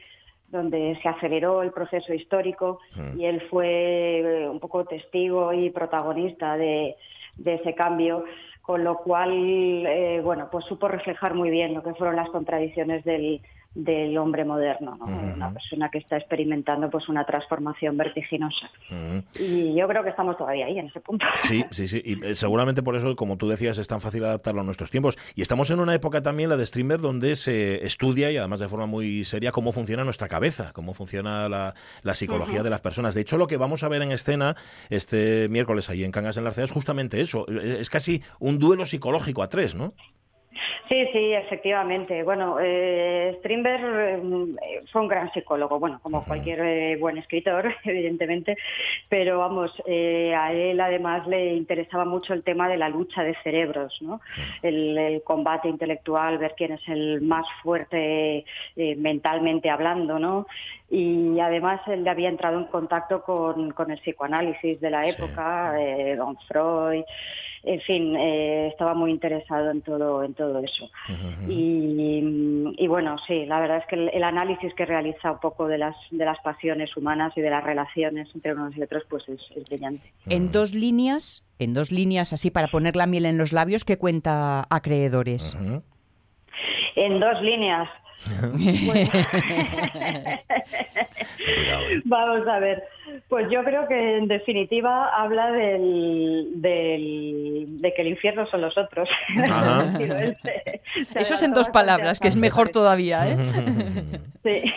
donde se aceleró el proceso histórico Mm. y él fue eh, un poco testigo y protagonista de, de ese cambio, con lo cual, eh, bueno, pues supo reflejar muy bien lo que fueron las contradicciones del, del hombre moderno, ¿no? una persona que está experimentando pues una transformación vertiginosa. Y yo creo que estamos todavía ahí, en ese punto. Sí, sí, sí. Y eh, seguramente por eso, como tú decías, es tan fácil adaptarlo a nuestros tiempos. Y estamos en una época también, la de Streamer, donde se estudia, y además de forma muy seria, cómo funciona nuestra cabeza, cómo funciona la, la psicología de las personas. De hecho, lo que vamos a ver en escena este miércoles ahí en Cangas en la Arcea es justamente eso. Es casi un duelo psicológico a tres, ¿no? Sí, sí, efectivamente. Bueno, eh, Strindberg eh, fue un gran psicólogo, bueno, como cualquier eh, buen escritor, evidentemente, pero vamos, eh, a él además le interesaba mucho el tema de la lucha de cerebros, ¿no? El, el combate intelectual, ver quién es el más fuerte eh, mentalmente hablando, ¿no? Y además él había entrado en contacto con, con el psicoanálisis de la época, eh, Don Freud en fin, eh, estaba muy interesado en todo, en todo eso. y, y, bueno, sí, la verdad es que el, el, análisis que realiza un poco de las, de las pasiones humanas y de las relaciones entre unos y otros, pues es, es brillante. En dos líneas, en dos líneas así para poner la miel en los labios, ¿qué cuenta acreedores? En dos líneas. Vamos a ver. Pues yo creo que en definitiva habla del, del, de que el infierno son los otros. Eso es en dos palabras, que es mejor todavía, ¿eh? sí.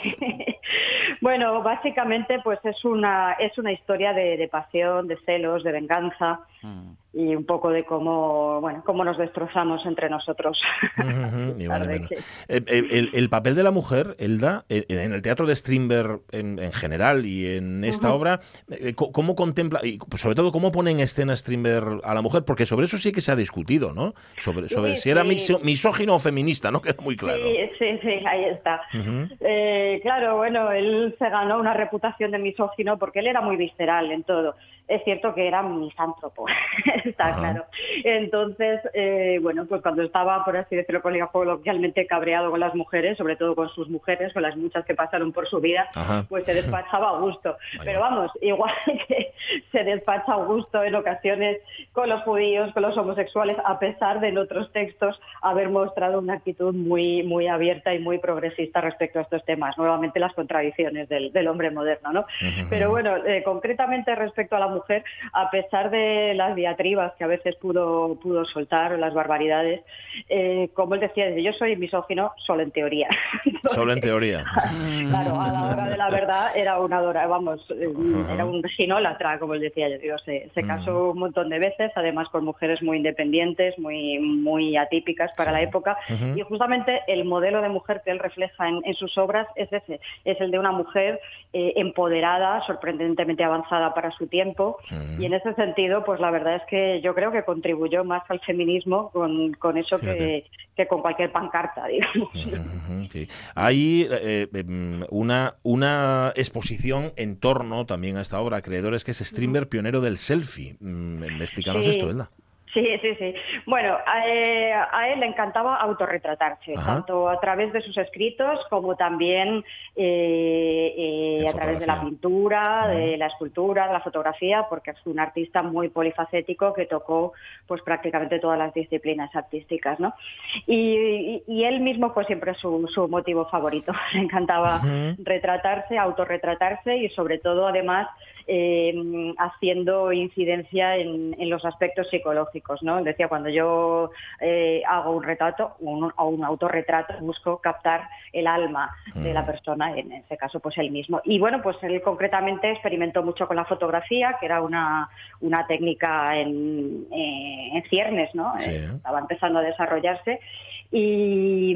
Bueno, básicamente pues es una, es una historia de, de pasión, de celos, de venganza. Mm y un poco de cómo bueno cómo nos destrozamos entre nosotros. Uh -huh, bueno, bueno. El, el, el, papel de la mujer, Elda, en el teatro de Strindberg en, en general y en esta uh -huh. obra, eh, ¿cómo contempla y sobre todo cómo pone en escena Strindberg a la mujer? Porque sobre eso sí que se ha discutido, ¿no? Sobre, sobre sí, si era sí. misógino o feminista, ¿no? Queda muy claro. Sí, sí, sí ahí está. Uh -huh. eh, claro, bueno, él se ganó una reputación de misógino porque él era muy visceral en todo es cierto que era misántropo, está Ajá. claro. Entonces, eh, bueno, pues cuando estaba, por así decirlo, coloquialmente cabreado con las mujeres, sobre todo con sus mujeres, con las muchas que pasaron por su vida, Ajá. pues se despachaba a gusto. Vaya. Pero vamos, igual que se despacha a gusto en ocasiones con los judíos, con los homosexuales, a pesar de en otros textos haber mostrado una actitud muy, muy abierta y muy progresista respecto a estos temas. Nuevamente las contradicciones del, del hombre moderno, ¿no? Ajá. Pero bueno, eh, concretamente respecto a la mujer, a pesar de las diatribas que a veces pudo, pudo soltar, o las barbaridades, eh, como él decía, yo soy misógino solo en teoría. Solo en teoría. claro, a la hora de la verdad era una dora, vamos, uh -huh. era un ginólatra, como él decía, yo digo, se, se casó uh -huh. un montón de veces, además con mujeres muy independientes, muy, muy atípicas para sí. la época, uh -huh. y justamente el modelo de mujer que él refleja en, en sus obras es ese, es el de una mujer eh, empoderada, sorprendentemente avanzada para su tiempo, Y en ese sentido, pues la verdad es que yo creo que contribuyó más al feminismo con, con eso que, que, con cualquier pancarta, digamos. Sí. Hay eh, una, una exposición en torno también a esta obra, Acreedores, que es Strindberg, pionero del selfie. Mm, Explícanos sí. esto, Elda. Sí, sí, sí. Bueno, a, eh, a, él le encantaba autorretratarse, Ajá. tanto a través de sus escritos como también eh, eh, a través de la pintura, Ajá. de la escultura, de la fotografía, porque es un artista muy polifacético que tocó pues prácticamente todas las disciplinas artísticas, ¿no? Y, y, y él mismo fue siempre su, su motivo favorito. Le encantaba Ajá. retratarse, autorretratarse y sobre todo, además, eh, haciendo incidencia en, en, los aspectos psicológicos. ¿no? Decía, cuando yo eh, hago un retrato un, o un autorretrato, busco captar el alma de la persona, en ese caso, pues él mismo. Y bueno, pues él concretamente experimentó mucho con la fotografía, que era una, una técnica en, eh, en ciernes, ¿no? Sí. Estaba empezando a desarrollarse. Y,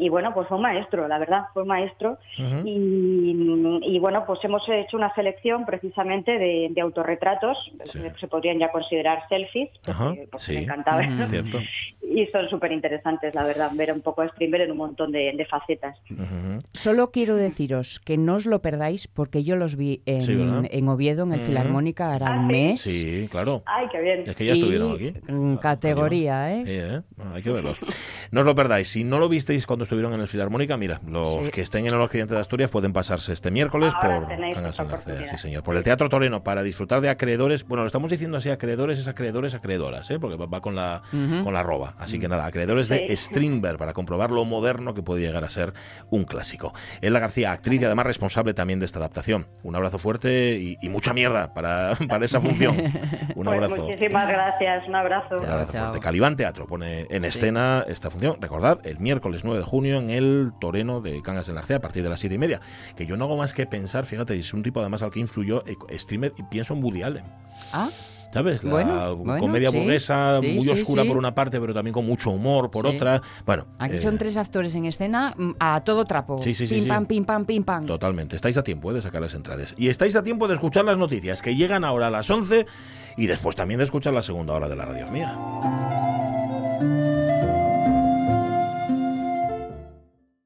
y, bueno, pues fue un maestro, la verdad, fue un maestro. Uh -huh. y, y, bueno, pues hemos hecho una selección precisamente de, de autorretratos, sí. que se podrían ya considerar selfies, porque, sí. me encantaba. Uh -huh. Y son súper interesantes, la verdad, ver un poco a Strindberg en un montón de, de facetas. Uh -huh. Solo quiero deciros que no os lo perdáis porque yo los vi en, sí, en Oviedo, en el Filarmónica, hará un mes. Sí, claro. Ay, qué bien. Es que ya estuvieron aquí. En categoría, ¿eh? Sí, ¿eh? hay que verlos. No os lo perdáis. Si no lo visteis cuando estuvieron en el Filarmónica, mira, los sí. que estén en el occidente de Asturias pueden pasarse este miércoles Ahora por García, sí, señor, por el Teatro Toreno para disfrutar de acreedores. Bueno, lo estamos diciendo así, acreedores es acreedores, acreedoras, ¿eh? porque va con la, uh -huh. con la arroba. Así que nada, acreedores sí. de Strindberg para comprobar lo moderno que puede llegar a ser un clásico. Elda García, actriz y además responsable también de esta adaptación. Un abrazo fuerte y, y mucha mierda para, para esa función. Un pues abrazo. Muchísimas gracias, un abrazo. Un abrazo fuerte. Calibán Teatro pone en escena esta función. Recordad, el miércoles 9 de junio en el Toreno de Cangas en Narcea a partir de las 7 y media. Que yo no hago más que pensar, fíjate, es un tipo además al que influyó eh, streamer y pienso en Woody Allen. Ah. ¿sabes? La Bueno, bueno, comedia sí, burguesa, sí, muy sí, oscura por una parte, pero también con mucho humor por otra. Bueno, Aquí eh, son tres actores en escena mm, a todo trapo. Sí, sí, Pim, pam, pim, pam, pim, pam. Totalmente. Estáis a tiempo eh, de sacar las entradas. Y estáis a tiempo de escuchar las noticias que llegan ahora a las 11 y después también de escuchar la segunda hora de la radio mía.